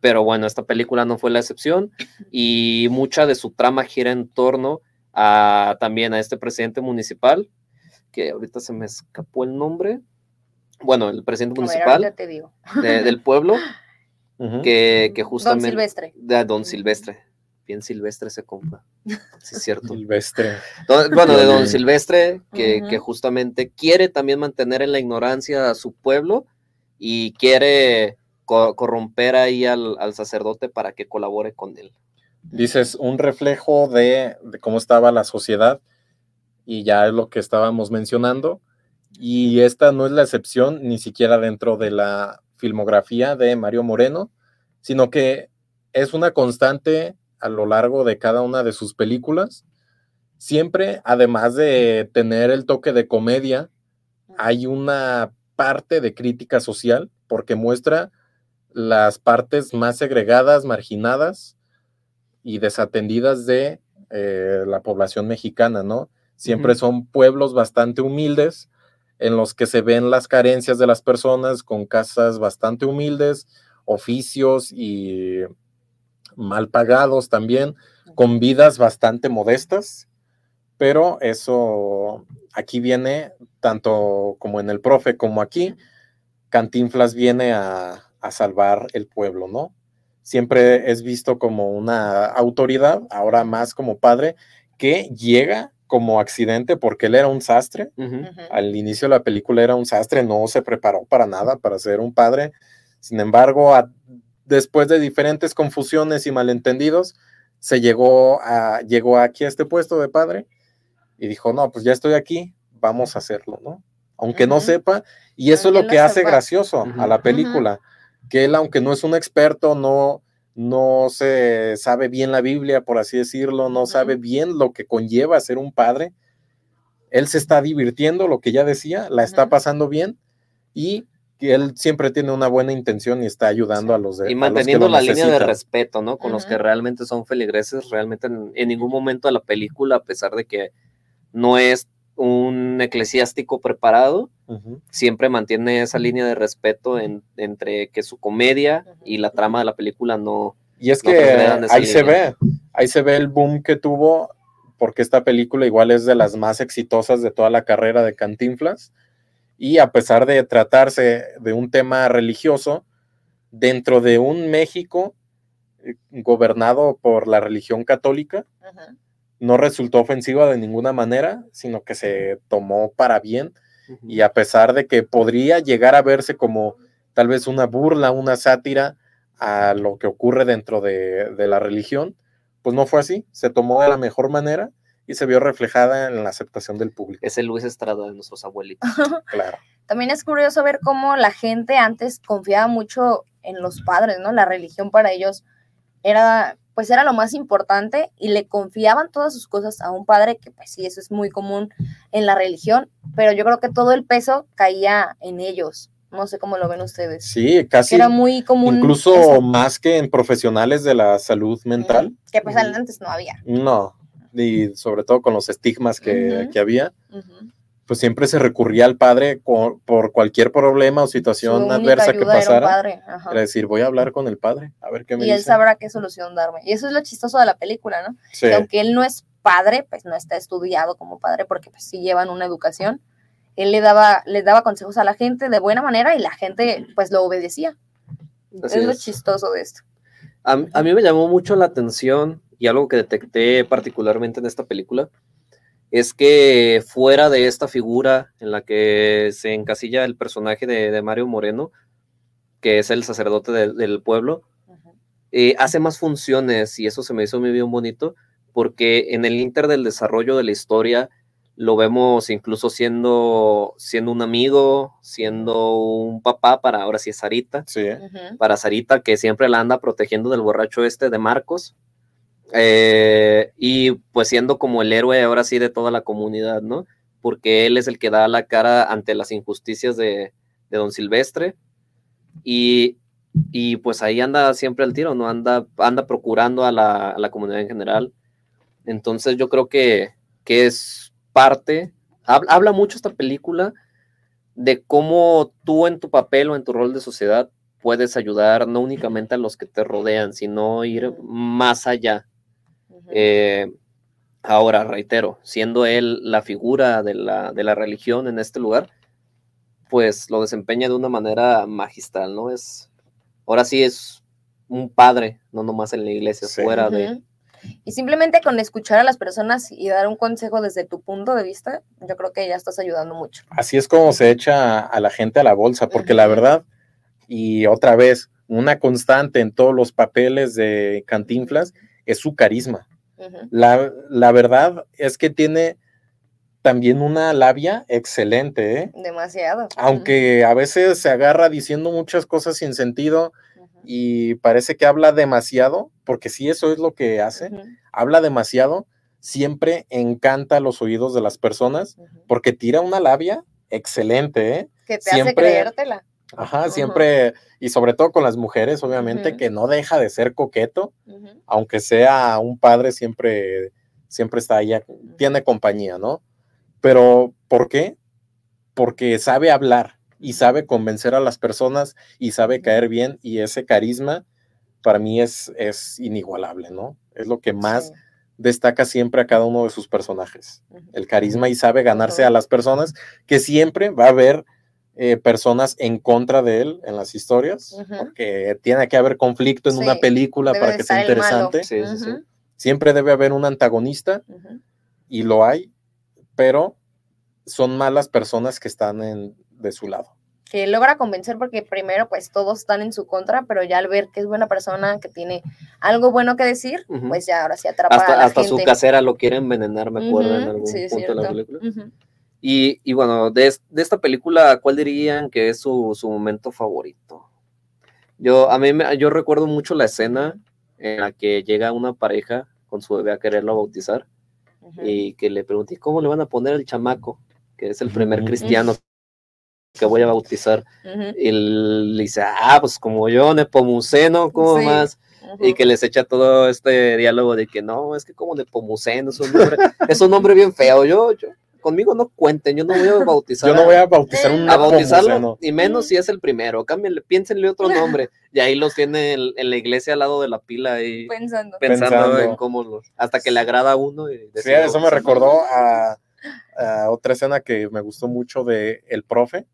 A: Pero bueno, esta película no fue la excepción y mucha de su trama gira en torno a también a este presidente municipal, que ahorita se me escapó el nombre. Bueno, el presidente
C: ver,
A: municipal
C: ahorita te digo.
A: de- del pueblo, que, que
C: Don
A: justamente...
C: Silvestre.
A: De Don Silvestre. Bien Silvestre se compra. Sí, es cierto.
B: Silvestre.
A: Don- bueno, de Don. Silvestre, que, que justamente quiere también mantener en la ignorancia a su pueblo y quiere co- corromper ahí al, sacerdote para que colabore con él.
B: Dices, un reflejo de, de cómo estaba la sociedad y ya es lo que estábamos mencionando. Y esta no es la excepción ni siquiera dentro de la filmografía de Mario Moreno, sino que es una constante a lo largo de cada una de sus películas. Siempre, además de tener el toque de comedia, hay una parte de crítica social porque muestra las partes más segregadas, marginadas y desatendidas de eh, la población mexicana, ¿no? Siempre son pueblos bastante humildes en los que se ven las carencias de las personas con casas bastante humildes, oficios y mal pagados también, con vidas bastante modestas, pero eso aquí viene, tanto como en el profe como aquí, Cantinflas viene a, a salvar el pueblo, ¿no? Siempre es visto como una autoridad, ahora más como padre, que llega como accidente porque él era un sastre. Al inicio de la película era un sastre, no se preparó para nada para ser un padre. Sin embargo, a- después de diferentes confusiones y malentendidos, se llegó, a, llegó aquí a este puesto de padre y dijo, no, pues ya estoy aquí, vamos a hacerlo, ¿no? Aunque no sepa, y eso es lo
C: no
B: que hace
C: sepa.
B: gracioso a la película, que él, aunque no es un experto, no, no se sabe bien la Biblia, por así decirlo, no sabe bien lo que conlleva ser un padre, él se está divirtiendo, lo que ya decía, la está pasando bien y que él siempre tiene una buena intención y está ayudando a los de
A: Y
B: a los que
A: manteniendo
B: lo
A: la línea de respeto, ¿no? Con los que realmente son feligreses, realmente en, en ningún momento de la película, a pesar de que no es un eclesiástico preparado, siempre mantiene esa línea de respeto en- entre que su comedia y la trama de la película no...
B: Y es
A: No
B: que ahí se
A: línea.
B: ve, ahí se ve el boom que tuvo, porque esta película igual es de las más exitosas de toda la carrera de Cantinflas. Y a pesar de tratarse de un tema religioso, dentro de un México eh, gobernado por la religión católica. No resultó ofensiva de ninguna manera, sino que se tomó para bien y a pesar de que podría llegar a verse como tal vez una burla, una sátira a lo que ocurre dentro de, de la religión, pues no fue así, se tomó de la mejor manera y se vio reflejada en la aceptación del público.
A: Es el Luis Estrada de nuestros abuelitos.
B: Claro.
C: También es curioso ver cómo la gente antes confiaba mucho en los padres, ¿no? La religión para ellos era, pues era lo más importante y le confiaban todas sus cosas a un padre, que pues sí, eso es muy común en la religión, pero yo creo que todo el peso caía en ellos. No sé cómo lo ven ustedes.
B: Sí, casi.
C: Era muy común.
B: Incluso
C: eso.
B: más que en profesionales de la salud mental.
C: Que pues antes no había.
B: No, y sobre todo con los estigmas que, que había. Pues siempre se recurría al padre por, por cualquier problema o situación adversa que
C: era
B: pasara.
C: padre, ajá.
B: Era decir, voy a hablar con el padre, a ver qué me
C: Y él
B: dice.
C: sabrá qué solución darme. Y eso es lo chistoso de la película, ¿no?
B: Sí,
C: que aunque él no es padre, pues no está estudiado como padre porque pues sí llevan una educación, él le daba, les daba consejos a la gente de buena manera y la gente pues lo obedecía.
A: Así
C: es lo
A: es.
C: chistoso de esto.
A: A, a mí me llamó mucho la atención y algo que detecté particularmente en esta película es que fuera de esta figura en la que se encasilla el personaje de, de Mario Moreno, que es el sacerdote del- del pueblo, eh, hace más funciones y eso se me hizo muy bien bonito porque en el inter del desarrollo de la historia lo vemos incluso siendo, siendo un amigo, siendo un papá para ahora sí es Sarita
B: sí.
C: Ujú.
A: para Sarita, que siempre la anda protegiendo del borracho este de Marcos. Eh, y pues siendo como el héroe ahora sí de toda la comunidad, ¿no? Porque él es el que da la cara ante las injusticias de, de don Silvestre. Y, y pues ahí anda siempre al tiro, ¿no? Anda, anda procurando a la, a la comunidad en general. Entonces yo creo que, que es parte, habla, habla mucho esta película de cómo tú en tu papel o en tu rol de sociedad puedes ayudar no únicamente a los que te rodean, sino ir más allá. Eh, ahora, reitero, siendo él la figura de la, de la religión en este lugar, pues lo desempeña de una manera magistral, ¿no? Es, ahora sí es un padre, no nomás en la iglesia,
B: Sí.
A: fuera de...
C: Y simplemente con escuchar a las personas y dar un consejo desde tu punto de vista, yo creo que ya estás ayudando mucho.
B: Así es como se echa a la gente a la bolsa, porque la verdad, y otra vez, una constante en todos los papeles de Cantinflas es su carisma. La, la verdad es que tiene también una labia excelente, ¿eh?
C: Demasiado.
B: aunque a veces se agarra diciendo muchas cosas sin sentido y parece que habla demasiado, porque sí eso es lo que hace, habla demasiado, siempre encanta los oídos de las personas, porque tira una labia excelente, ¿eh?
C: Que te hace
B: siempre-
C: creértela.
B: Ajá, siempre, y sobre todo con las mujeres, obviamente, que no deja de ser coqueto, aunque sea un padre, siempre, siempre está ahí, tiene compañía, ¿no? Pero, ¿por qué? Porque sabe hablar y sabe convencer a las personas y sabe caer bien y ese carisma para mí es, es inigualable, ¿no? Es lo que más
C: Sí.
B: destaca siempre a cada uno de sus personajes, el carisma y sabe ganarse a las personas, que siempre va a haber eh, personas en contra de él en las historias,
C: Ujú.
B: porque tiene que haber conflicto en una película
C: debe
B: para
C: de
B: que sea interesante.
A: Sí, sí.
B: Siempre debe haber un antagonista y lo hay, pero son malas personas que están en, de su lado.
C: que logra convencer porque primero pues todos están en su contra, pero ya al ver que es buena persona, que tiene algo bueno que decir, pues ya ahora sí atrapa a
A: Hasta,
C: la
A: hasta su
C: gente.
A: casera lo quiere envenenar, me acuerdo, en algún punto de la
C: cierto.
A: película. Y, y bueno, de, es- de esta película, ¿cuál dirían que es su, su momento favorito? Yo, a mí, me- yo recuerdo mucho la escena en la que llega una pareja con su bebé a quererlo bautizar y que le pregunté, ¿cómo le van a poner el chamaco? Que es el primer cristiano que voy a bautizar. Y le dice, ah, pues como yo, Nepomuceno, ¿cómo
C: Sí.
A: más? Y que les echa todo este diálogo de que no, es que como Nepomuceno es un nombre, es un nombre bien feo. Yo, yo, conmigo no cuenten, yo no voy a bautizar.
B: Yo no voy a bautizar
C: Eh,
B: un
A: a bautizarlo,
B: Nepomuceno.
A: y menos si es el primero. Cámbienle, piénsenle otro nombre. Y ahí los tiene en, en la iglesia al lado de la pila ahí
C: Pensando.
A: pensando,
B: Pensando.
A: en cómo los, hasta que le agrada a uno. Y
B: Sí, eso me recordó a, a otra escena que me gustó mucho de El Profe,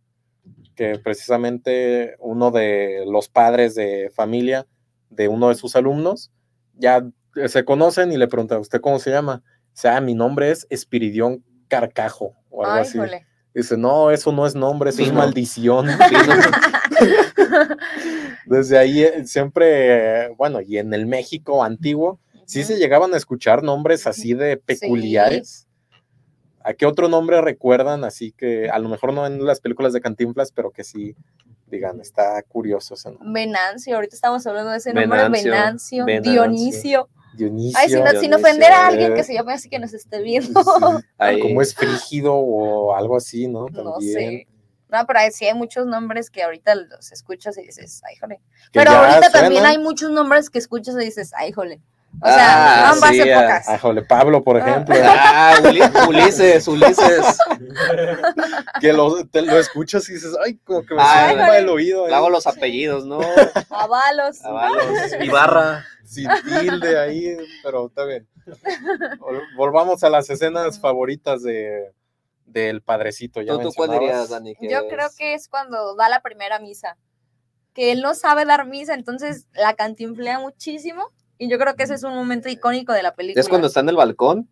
B: que precisamente uno de los padres de familia de uno de sus alumnos ya se conocen y le pregunta, ¿usted cómo se llama? O sea, mi nombre es Espiridión Carcajo o algo
C: Ay,
B: así. Dice, no, eso no es nombre, eso es maldición. Desde ahí eh, siempre, bueno, y en el México antiguo, sí se llegaban a escuchar nombres así de peculiares. ¿A qué otro nombre recuerdan? Así que a lo mejor no en las películas de Cantinflas, pero que sí digan, está curioso ese nombre.
C: Venancio, ahorita estamos hablando de ese nombre,
A: Venancio,
C: Venancio,
A: Venancio.
C: Dionisio.
B: Dionisio.
C: Ay, sin, ofender a alguien
B: eh,
C: que se llame así que nos esté viendo.
B: Como es frígido o algo así, ¿no?
C: No sé. No, pero hay- sí hay muchos nombres que ahorita los escuchas y dices, ay, jole. Pero ahorita también hay muchos nombres que escuchas y dices, ay, jole. O sea,
A: Ah,
C: ambas
A: sí,
C: épocas.
B: Ah, jole, Pablo, por
C: Ah.
B: ejemplo,
A: Ah, Uli- Ulises, Ulises.
B: que lo, te lo escuchas y dices, ay, como que me
A: Ah,
B: suena el oído. ahí.
A: Hago los apellidos, ¿no?
C: Avalos.
A: Avalos. Ibarra.
B: Sin tilde ahí, pero está bien. Vol- Volvamos a las escenas favoritas de del padrecito. Ya
A: ¿Tú, tú cuál
B: mencionabas.
A: dirías, Dani? que
C: Yo
A: es?
C: creo que es cuando da la primera misa. Que él no sabe dar misa, entonces la cantinflea muchísimo. Y yo creo que ese es un momento icónico de la película.
A: Es cuando está en el balcón,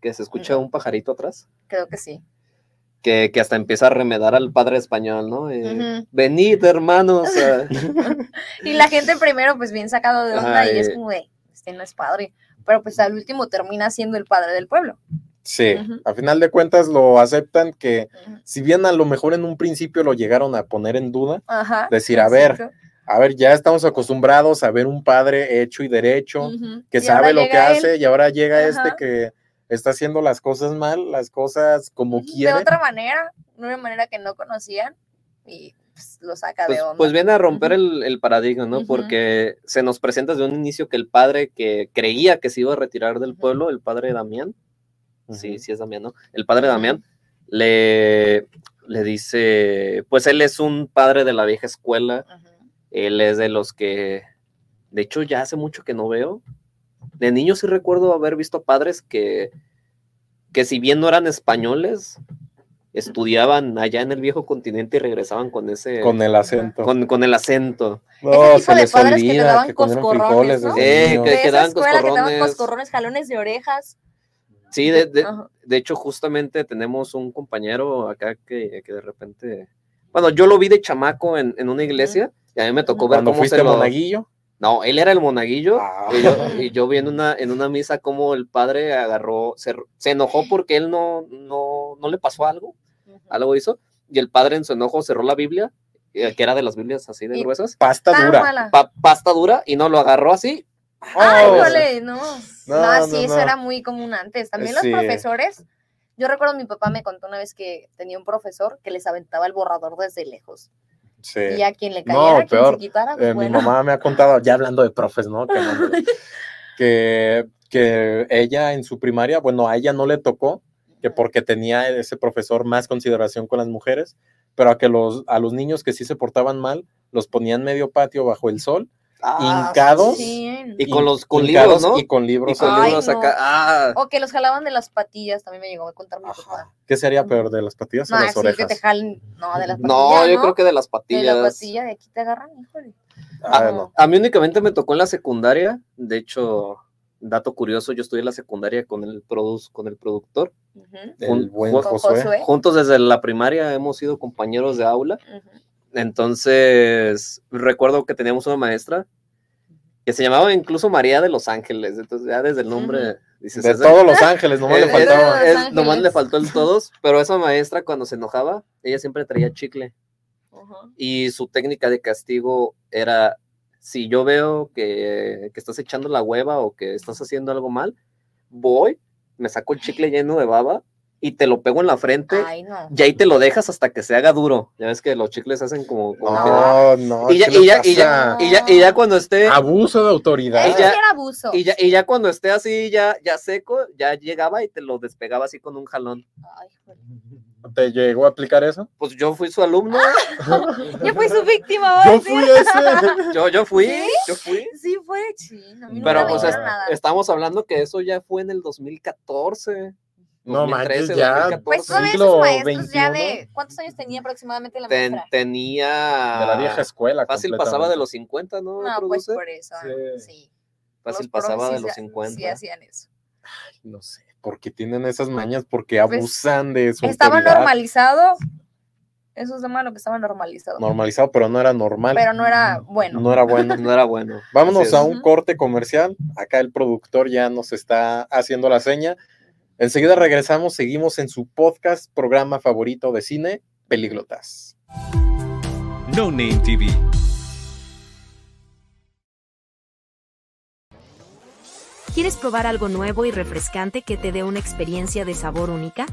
A: que se escucha un pajarito atrás,
C: Creo que sí.
A: Que, que hasta empieza a remedar al padre español, ¿no? Eh. Venid, hermanos.
C: Y la gente primero, pues bien sacado de onda, y es como de, este no es padre. Pero pues al último termina siendo el padre del pueblo.
B: Sí, a final de cuentas lo aceptan que si bien a lo mejor en un principio lo llegaron a poner en duda,
C: Ajá.
B: Decir, a ver,
C: exacto.
B: a ver, ya estamos acostumbrados a ver un padre hecho y derecho, que
C: Y
B: sabe lo que
C: él
B: hace y ahora llega este que está haciendo las cosas mal, las cosas como
C: De
B: quiere.
C: otra manera, de una manera que no conocían, y pues, lo saca
A: Pues,
C: de onda.
A: pues viene a romper el, el paradigma, ¿no? Porque se nos presenta desde un inicio que el padre que creía que se iba a retirar del pueblo, el padre Damián, sí, sí es Damián, ¿no? El padre. Damián le, le dice, pues él es un padre de la vieja escuela, él es de los que, de hecho ya hace mucho que no veo. De niño sí recuerdo haber visto padres que, que si bien no eran españoles, estudiaban allá en el viejo continente y regresaban con ese...
B: Con el acento.
A: con, con el acento.
B: No,
C: Ese tipo
B: se
C: de
B: les
C: padres que te
B: olvida
C: daban
B: que
C: coscorrones,
B: frijoles
C: ¿no?
B: desde
A: Eh, que-
C: de esa
A: daban
C: escuela que daban
A: coscorrones.
C: coscorrones, jalones de orejas.
A: Sí, de, de- de hecho justamente tenemos un compañero acá que, que de repente... Bueno, yo lo vi de chamaco en, en una iglesia y a mí me tocó ver
B: Cuando
A: cómo
B: fuiste
A: se lo...
B: monaguillo,
A: No, él era el monaguillo
B: Ah.
A: y, yo, y yo vi en una, en una misa cómo el padre agarró, se, se enojó porque él no, no, no le pasó algo, algo hizo, y el padre en su enojo cerró la Biblia, eh, que era de las Biblias así de
C: Y-
A: gruesas,
B: pasta dura.
A: pa- pasta dura, y no lo agarró así.
C: Ay,
B: Oh,
C: híjole, no.
B: No,
C: No, sí,
B: no,
C: eso
B: no.
C: era muy común antes. También los
B: Sí.
C: profesores. Yo recuerdo mi papá me contó una vez que tenía un profesor que les aventaba el borrador desde lejos.
B: Sí.
C: Y a quien le
B: No,
C: cayera, quien
B: peor.
C: se quitara, pues
B: Eh,
C: bueno.
B: Mi mamá me ha contado, ya hablando de profes, ¿no? Que, no- que, que ella en su primaria, bueno, a ella no le tocó, que porque tenía ese profesor más consideración con las mujeres, pero a que los, a los niños que sí se portaban mal, los ponían medio patio bajo el sol,
A: Ah,
B: hincados,
C: Sí.
A: Y con los con libros, ¿no?
B: y con libros.
A: Y con
C: Ay,
A: libros
C: no.
A: acá. Ah,
C: O que los jalaban de las patillas, también me llegó a contar mi papá.
B: ¿Qué sería peor, de las patillas
C: No,
B: o las
C: sí,
B: orejas?
C: que te jalen. No, de las patillas.
A: no, yo creo que de las
C: De
A: patillas.
C: la patilla de aquí te agarran, híjole.
B: Ah,
A: Ah. A mí únicamente me tocó en la secundaria. De hecho, dato curioso, yo estudié en la secundaria con el, produ- con el productor.
C: Ujú,
B: El
A: Jun-
B: buen
A: Con
B: Josué.
C: Josué.
A: Juntos desde la primaria hemos sido compañeros de aula.
C: ujú.
A: Entonces, recuerdo que teníamos una maestra que se llamaba incluso María de los Ángeles. Entonces, ya desde el nombre dices,
B: De
A: "Esa-
B: todos los ángeles, nomás le faltaba.
A: es- nomás le faltó el todos, pero esa maestra cuando se enojaba, ella siempre traía chicle. Y su técnica de castigo era, si yo veo que, que estás echando la hueva o que estás haciendo algo mal, voy, me saco el chicle lleno de baba y te lo pego en la frente
C: Ay, no.
A: y ahí te lo dejas hasta que se haga duro. Ya ves que los chicles hacen como... como que-
B: No, no.
A: y, ya,
B: ¿qué
A: y,
B: le
A: ya, y, ya,
B: pasa?
A: y, ya, y ya cuando esté...
B: Abuso de autoridad.
C: Eso
A: ya-
C: abuso.
A: Y ya, y ya cuando esté así, ya, ya seco, ya llegaba y te lo despegaba así con un jalón.
C: Ay.
B: ¿Te llegó a aplicar eso?
A: Pues yo fui su alumno,
C: Yo fui su víctima,
B: Yo fui ese.
A: yo, yo fui,
C: ¿Sí?
A: yo fui.
C: Sí, fue chino.
A: Pero pues
C: nada.
A: estamos hablando que eso ya fue en el 2014.
B: No manches, ya.
A: 2014.
C: Pues son
B: siglo
C: esos maestros ya de. ¿Cuántos años tenía aproximadamente la
A: Ten-
C: maestra?
A: tenía.
B: De la vieja escuela.
A: Fácil pasaba de los 50, ¿no?
C: No, pues por eso.
B: Sí.
C: Sí.
A: Fácil
C: Los
A: pasaba de los
C: se-
A: 50.
C: Sí, hacían eso.
B: No sé, porque tienen esas mañas, porque
C: Pues,
B: abusan de su
C: Estaba
B: autoridad.
C: normalizado Eso es de malo que estaba normalizado.
B: Normalizado, pero no era normal.
C: Pero no era bueno.
B: No era bueno.
A: No era bueno.
B: Vámonos a un corte comercial. Acá el productor ya nos está haciendo la seña. Enseguida regresamos, seguimos en su podcast, programa favorito de cine, Peliglotas.
D: No Name TV.
F: ¿Quieres probar algo nuevo y refrescante que te dé una experiencia de sabor única?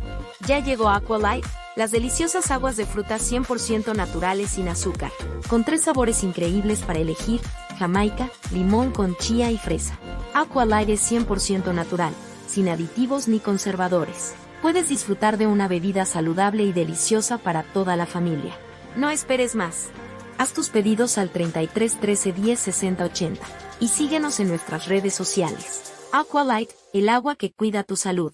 F: Ya llegó Aqualife, las deliciosas aguas de frutas 100% naturales sin azúcar, con tres sabores increíbles para elegir, jamaica, limón con chía y fresa. Aqualife es 100% natural, sin aditivos ni conservadores. Puedes disfrutar de una bebida saludable y deliciosa para toda la familia. No esperes más. Haz tus pedidos al 33 13 10 60 80 y síguenos en nuestras redes sociales. Aqualight, el agua que cuida tu salud.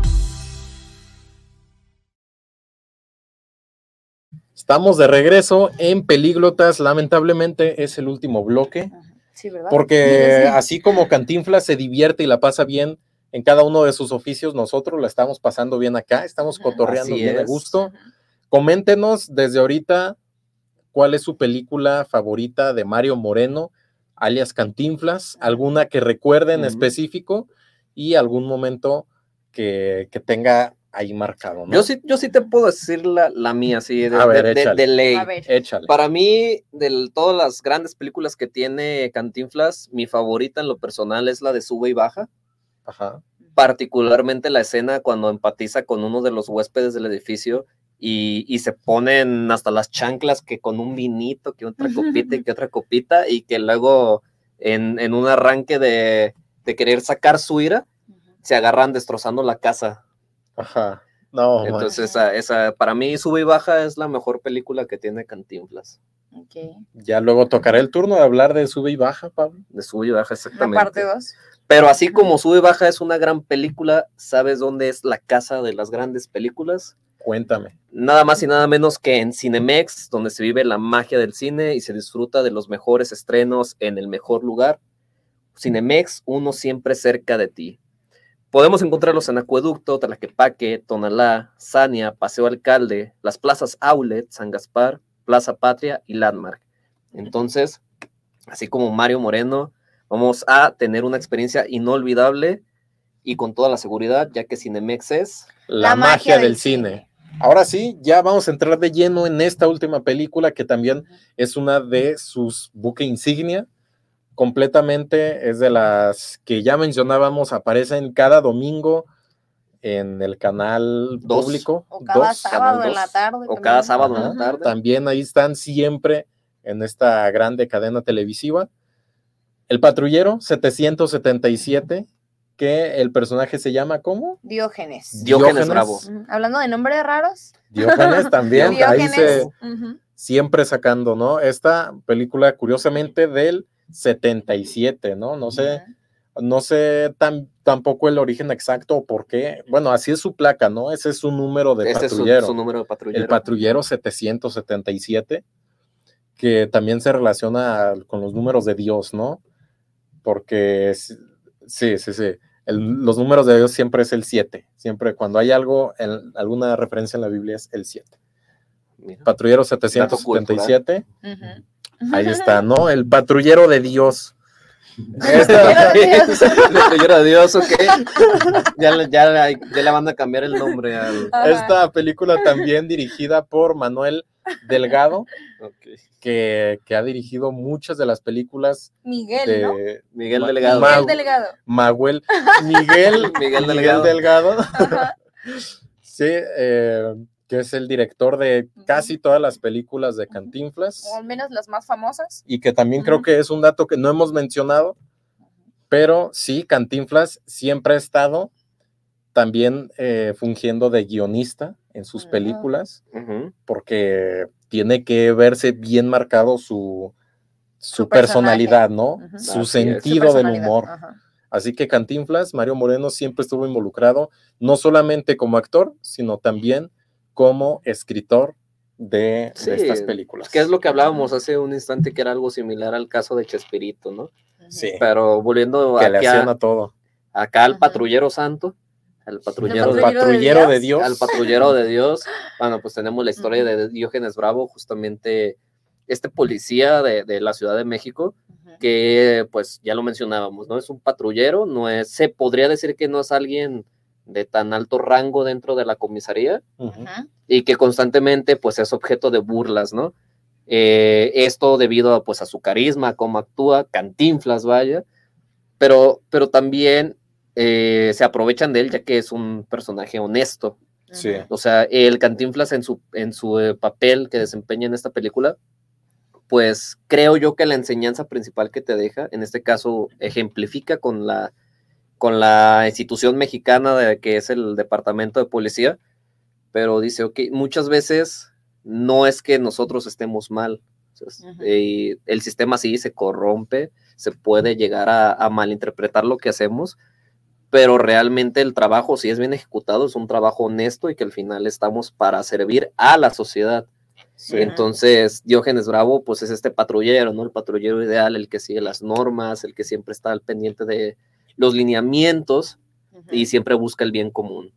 B: Estamos de regreso en Pelíglotas. Lamentablemente es el último bloque,
C: Sí, ¿verdad?
B: porque así como Cantinflas se divierte y la pasa bien en cada uno de sus oficios, nosotros la estamos pasando bien acá, estamos cotorreando
A: Así
B: bien de
A: es.
B: gusto. Coméntenos desde ahorita cuál es su película favorita de Mario Moreno, alias Cantinflas, alguna que recuerden en específico y algún momento que, que tenga ahí marcado, ¿no?
A: Yo sí, yo sí te puedo decir la, la mía, sí, de,
B: A ver,
A: de- de-
B: échale.
A: de ley.
C: A ver.
B: Échale.
A: Para mí, de todas las grandes películas que tiene Cantinflas, mi favorita en lo personal es la de Sube y Baja.
B: Ajá.
A: particularmente la escena cuando empatiza con uno de los huéspedes del edificio y, y se ponen hasta las chanclas que con un vinito, que otra copita y que otra copita, y que luego en, en un arranque de, de querer sacar su ira, se agarran destrozando la casa.
B: Ajá. No,
A: Entonces, esa, esa, para mí, Sube y Baja es la mejor película que tiene Cantinflas.
C: Ok.
B: Ya luego tocará el turno de hablar de sube y baja, Pablo.
A: De Sube y Baja,
C: La
A: exactamente.
C: parte 2.
A: Pero así como Sube y Baja es una gran película, ¿sabes dónde es la casa de las grandes películas?
B: Cuéntame.
A: nada más y nada menos que en Cinemex, donde se vive la magia del cine y se disfruta de los mejores estrenos en el mejor lugar. Cinemex, uno siempre cerca de ti. Podemos encontrarlos en Acueducto, Tlaquepaque, Tonalá, Sania, Paseo Alcalde, las plazas Outlet, San Gaspar, Plaza Patria y Landmark. Entonces, así como Mario Moreno, vamos a tener una experiencia inolvidable y con toda la seguridad, ya que Cinemex es
B: La,
C: La
B: magia,
C: magia
B: del,
C: del
B: cine. Ahora sí, ya vamos a entrar de lleno en esta última película que también es una de sus buque insignia. Completamente es de las que ya mencionábamos, aparecen cada domingo en el canal
A: Dos.
B: público.
C: O cada
B: dos,
C: sábado
A: Canal
C: en la tarde.
A: o
C: también.
A: cada sábado en la tarde.
B: También ahí están siempre en esta grande cadena televisiva. El patrullero 777, que el personaje se llama ¿cómo?
C: Diógenes.
A: Diógenes Bravo.
C: Hablando de nombres raros.
B: Diógenes también, ahí se
C: Diógenes. Ujú.
B: siempre sacando, ¿no? Esta película, curiosamente, del 77, ¿no? No sé, no sé tan, tampoco el origen exacto o por qué. Bueno, así es su placa, ¿no? Ese es su número de
A: Ese es su,
B: patrullero.
A: su número de patrullero.
B: el patrullero 777, que también se relaciona con los números de Dios, ¿no? Porque sí, sí, sí. el- los números de Dios siempre es el 7. Siempre cuando hay algo, en- alguna referencia en la Biblia es el 7.
A: Mira.
B: Patrullero
A: Dato
B: 777.
C: Ujú.
B: Ahí está, ¿no? El patrullero de Dios.
C: Patrullero de Dios.
A: Patrullero de Dios, ok. Ya, le- ya, ya le van a cambiar el nombre al.
B: Esta película también dirigida por Manuel Delgado, que, que ha dirigido muchas de las películas
C: Miguel, ¿no?
A: Miguel.
B: Ma-
C: Miguel Delegado.
B: Maguel. Miguel,
A: Miguel
B: Miguel
A: Delgado.
B: Delgado.
C: Ajá.
B: Sí, eh, que es el director de casi todas las películas de Cantinflas.
C: O al menos las más famosas.
B: y que también creo que es un dato que no hemos mencionado, pero sí, Cantinflas siempre ha estado también eh, fungiendo de guionista en sus películas, porque tiene que verse bien marcado su, su, personalidad, ¿no? Su
A: Así es.
C: Su
B: sentido del humor. Así que Cantinflas, Mario Moreno siempre estuvo involucrado, no solamente como actor, sino también como escritor de, de
A: Sí,
B: estas películas.
A: Que es lo que hablábamos hace un instante, que era algo similar al caso de Chespirito, ¿no?
B: Sí,
A: Pero volviendo
B: que le
A: aquí
B: hacían
A: a-
B: a todo.
A: acá al patrullero santo, al patrullero, de-
C: patrullero de
B: patrullero de
C: Dios.
B: Dios.
A: al patrullero de Dios. Bueno, pues tenemos la historia de Diógenes Bravo, justamente este policía de, de la Ciudad de México, que pues ya lo mencionábamos, ¿no? Es un patrullero, no es, se podría decir que no es alguien de tan alto rango dentro de la comisaría y que constantemente pues es objeto de burlas, ¿no? Eh, esto debido a, pues a su carisma, cómo actúa, cantinflas, vaya, pero, pero también eh, se aprovechan de él ya que es un personaje honesto,
B: Sí.
A: o sea, el Cantinflas en su, en su eh, papel que desempeña en esta película, pues creo yo que la enseñanza principal que te deja, en este caso, ejemplifica con la, con la institución mexicana de, que es el Departamento de Policía, pero dice, ok, muchas veces no es que nosotros estemos mal,
C: Ujú.
A: eh, el sistema sí se corrompe, se puede llegar a, a malinterpretar lo que hacemos, pero realmente el trabajo, si es bien ejecutado, es un trabajo honesto y que al final estamos para servir a la sociedad.
B: Sí.
A: Entonces, Diógenes Bravo, pues es este patrullero, ¿no? El patrullero ideal, el que sigue las normas, el que siempre está al pendiente de los lineamientos y siempre busca el bien común.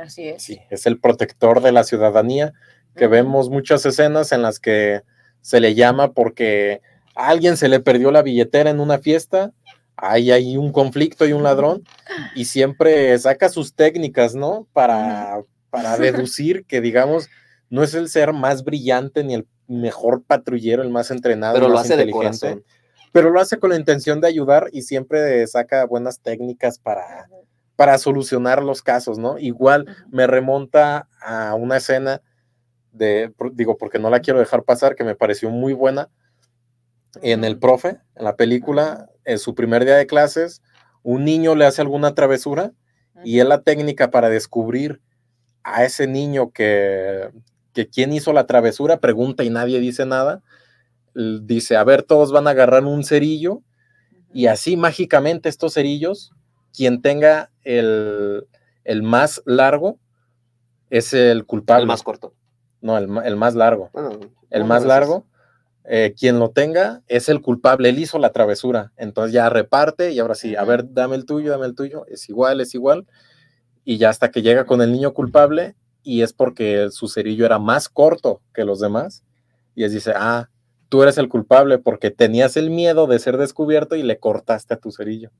C: Así es.
B: Sí, es el protector de la ciudadanía, que vemos muchas escenas en las que se le llama porque a alguien se le perdió la billetera en una fiesta, hay ahí un conflicto y un ladrón, y siempre saca sus técnicas, ¿no? Para, para deducir que, digamos, no es el ser más brillante ni el mejor patrullero, el más entrenado,
A: Pero
B: el
A: lo
B: más
A: hace de
B: inteligente,
A: corazón.
B: Pero lo hace con la intención de ayudar y siempre saca buenas técnicas para, para solucionar los casos, ¿no? Igual me remonta a una escena de, digo, porque no la quiero dejar pasar, que me pareció muy buena, en el profe, en la película, en su primer día de clases, un niño le hace alguna travesura y es la técnica para descubrir a ese niño que, que quién hizo la travesura, pregunta y nadie dice nada, dice, a ver, todos van a agarrar un cerillo y así mágicamente estos cerillos, quien tenga el, el más largo es el culpable.
A: El más corto.
B: No, el, el más largo.
A: Bueno,
B: El más largo, eh, quien lo tenga es el culpable. Él hizo la travesura. Entonces ya reparte y ahora sí, a ver, dame el tuyo, dame el tuyo. Es igual, es igual. Y ya hasta que llega con el niño culpable y es porque su cerillo era más corto que los demás. Y él dice, ah, tú eres el culpable porque tenías el miedo de ser descubierto y le cortaste a tu cerillo.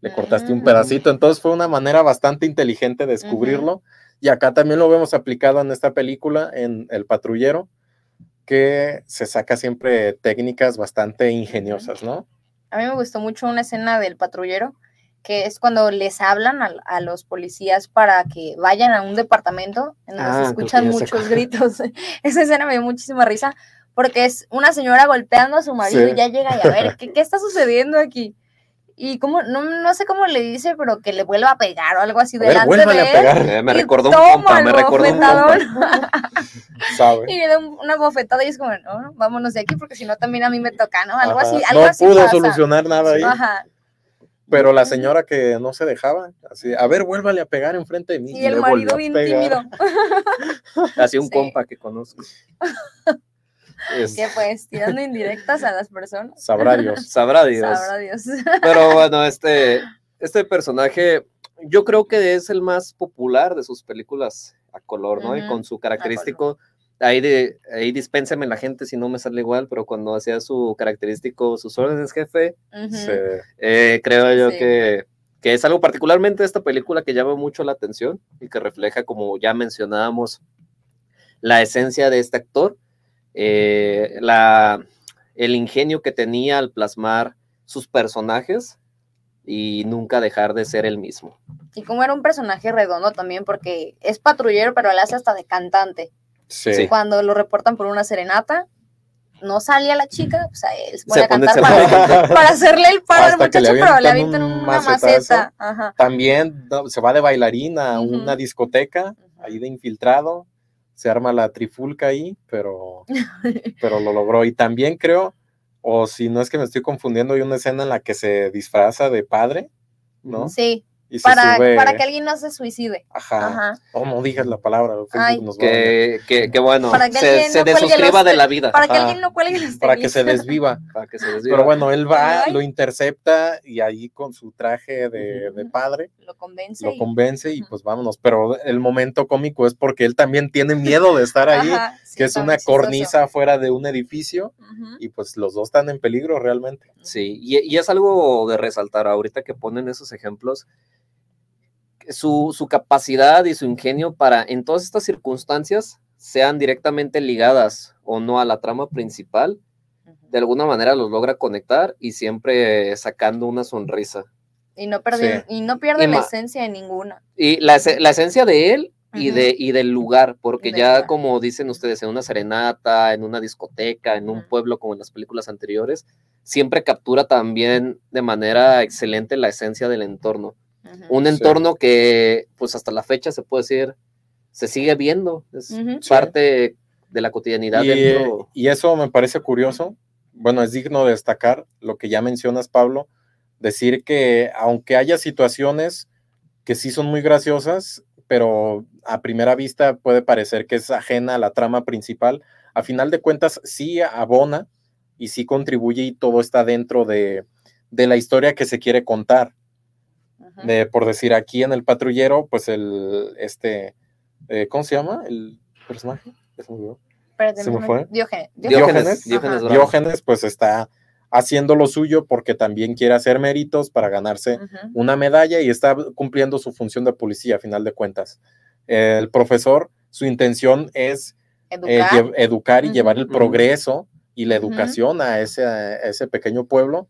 B: Le cortaste un pedacito. Entonces fue una manera bastante inteligente de descubrirlo. Y acá también lo vemos aplicado en esta película, en El Patrullero, que se saca siempre técnicas bastante ingeniosas, ¿no?
C: A mí me gustó mucho una escena del patrullero, que es cuando les hablan a, a los policías para que vayan a un departamento en donde
A: Ah,
C: se escuchan muchos gritos. Esa escena me dio muchísima risa, porque es una señora golpeando a su marido
B: Sí.
C: y ya llega y a ver, ¿qué, qué está sucediendo aquí? Y como, no, no sé cómo le dice, pero que le vuelva a pegar o algo así
B: A ver,
C: delante de
B: a
C: él.
B: pegar,
A: Eh, me recordó un compa, me recordó un compa.
B: ¿sabe?
C: Y le da un- una bofetada y es como, no, no, vámonos de aquí porque si no también a mí me toca, ¿no? Algo
B: Ajá.
C: así, algo
B: no
C: así
B: pudo
C: pasa.
B: solucionar nada ahí,
C: Ajá.
B: pero la señora que no se dejaba, así, a ver, vuélvale a pegar enfrente de mí.
C: Y el
B: le
C: marido
B: a
C: bien tímido.
A: Así un
C: Sí.
A: compa que conozco. Es-
C: Que pues, tirando indirectas a las personas.
B: Sabrá Dios.
A: sabrá Dios.
C: Sabrá Dios.
A: Pero bueno, este, este personaje, yo creo que es el más popular de sus películas a color, ¿no? Y con su característico, ahí, de, ahí dispénseme la gente si no me sale igual, pero cuando hacía su característico, sus órdenes, jefe.
B: Se-
A: eh, creo yo
C: Sí.
A: que, que es algo particularmente de esta película que llama mucho la atención y que refleja, como ya mencionábamos, la esencia de este actor, eh, la, el ingenio que tenía al plasmar sus personajes y nunca dejar de ser el mismo.
C: Y como era un personaje redondo también, porque es patrullero, pero le hace hasta de cantante.
B: sí.
C: Cuando lo reportan por una serenata, no salía la chica, él se pone
A: Se
C: a cantar para, hacerle el paro al
B: le
C: muchacho, pero le
B: avientan
C: avientan
B: un
C: una maceta. Ajá.
B: También no, se va de bailarina a una discoteca, ahí de infiltrado, se arma la trifulca ahí, pero, pero lo logró. Y también creo, o si no es que me estoy confundiendo, hay una escena en la que se disfraza de padre, ¿no?
C: Sí,
B: Y se
C: para,
B: sube.
C: para que alguien no se suicide.
B: Ajá.
C: Ajá.
B: Oh, no digas la palabra,
C: Ay.
B: nos.
A: Que, que, que bueno,
C: Para que
A: se,
C: alguien
A: se
C: no
A: desuscriba
C: los-
A: de la vida.
C: Para que
B: Ajá.
C: alguien no cuelgue
B: para que se desviva.
A: Para que se desviva.
B: Pero bueno, él va,
C: Ay.
B: lo intercepta y ahí con su traje de, de padre
C: Lo convence.
B: lo
C: y-
B: convence y pues vámonos. Pero el momento cómico es porque él también tiene miedo de estar ahí,
C: Ajá, sí,
B: que es una cornisa fuera de un edificio y pues los dos están en peligro realmente.
A: Sí, y, y es algo de resaltar ahorita que ponen esos ejemplos, su, su capacidad y su ingenio para en todas estas circunstancias sean directamente ligadas o no a la trama principal, de alguna manera los logra conectar y siempre sacando una sonrisa.
C: Y no, perdi-
B: Sí.
C: y no pierde
A: Y
C: la
A: ma-
C: esencia de ninguna.
A: Y la, la esencia de él y, de, y del lugar, porque ya
C: lugar.
A: como dicen ustedes, en una serenata, en una discoteca, en un pueblo como en las películas anteriores, siempre captura también de manera excelente la esencia del entorno. Un
B: Sí.
A: entorno que pues hasta la fecha se puede decir, se sigue viendo, es parte de la cotidianidad
B: Y,
A: dentro.
B: y eso me parece curioso. Bueno, es digno de destacar lo que ya mencionas, Pablo, decir que aunque haya situaciones que sí son muy graciosas, pero a primera vista puede parecer que es ajena a la trama principal, a final de cuentas sí abona y sí contribuye y todo está dentro de, de la historia que se quiere contar. De, por decir, aquí en el patrullero, pues el, este, eh, ¿cómo se llama el personaje? Se me olvidó.
C: Espérate,
B: ¿Se me
C: no-
B: fue?
C: Diógenes.
B: Diógenes. Pues está haciendo lo suyo porque también quiere hacer méritos para ganarse una medalla y está cumpliendo su función de policía a final de cuentas. El profesor, su intención es eh,
C: Educar.
B: y llevar el progreso y la educación a, ese, a ese pequeño pueblo.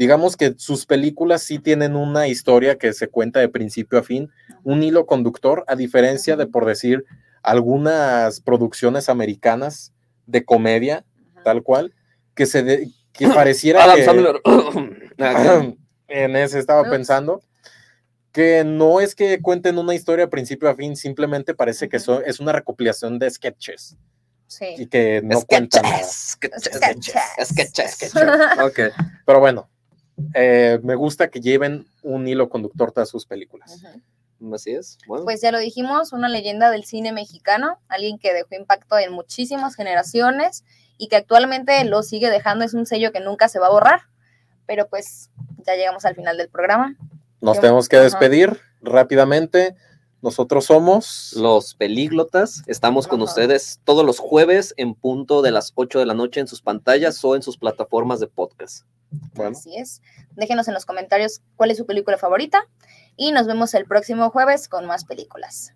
B: Digamos que sus películas sí tienen una historia que se cuenta de principio a fin, un hilo conductor, a diferencia de, por decir, algunas producciones americanas de comedia, tal cual, que se de- que pareciera
A: Adam
B: que-
A: Sandler. Ah,
B: en ese estaba pensando que no es que cuenten una historia de principio a fin, simplemente parece que so- es una recopilación de sketches y
C: Sí.
B: que no cuentan.
A: Sketches,
C: Sketches.
A: sketches, sketches. Ok.
B: Pero bueno, eh, me gusta que lleven un hilo conductor todas sus películas.
A: Así es. Bueno,
C: Pues ya lo dijimos, una leyenda del cine mexicano, alguien que dejó impacto en muchísimas generaciones y que actualmente lo sigue dejando, es un sello que nunca se va a borrar. Pero pues ya llegamos al final del programa.
B: Nos
C: Yo-
B: tenemos que despedir rápidamente. Nosotros somos
A: los pelíglotas, estamos con ustedes todos los jueves en punto de las 8 de la noche en sus pantallas o en sus plataformas de podcast.
B: bueno,
C: Así es. Déjenos en los comentarios cuál es su película favorita y nos vemos el próximo jueves con más películas.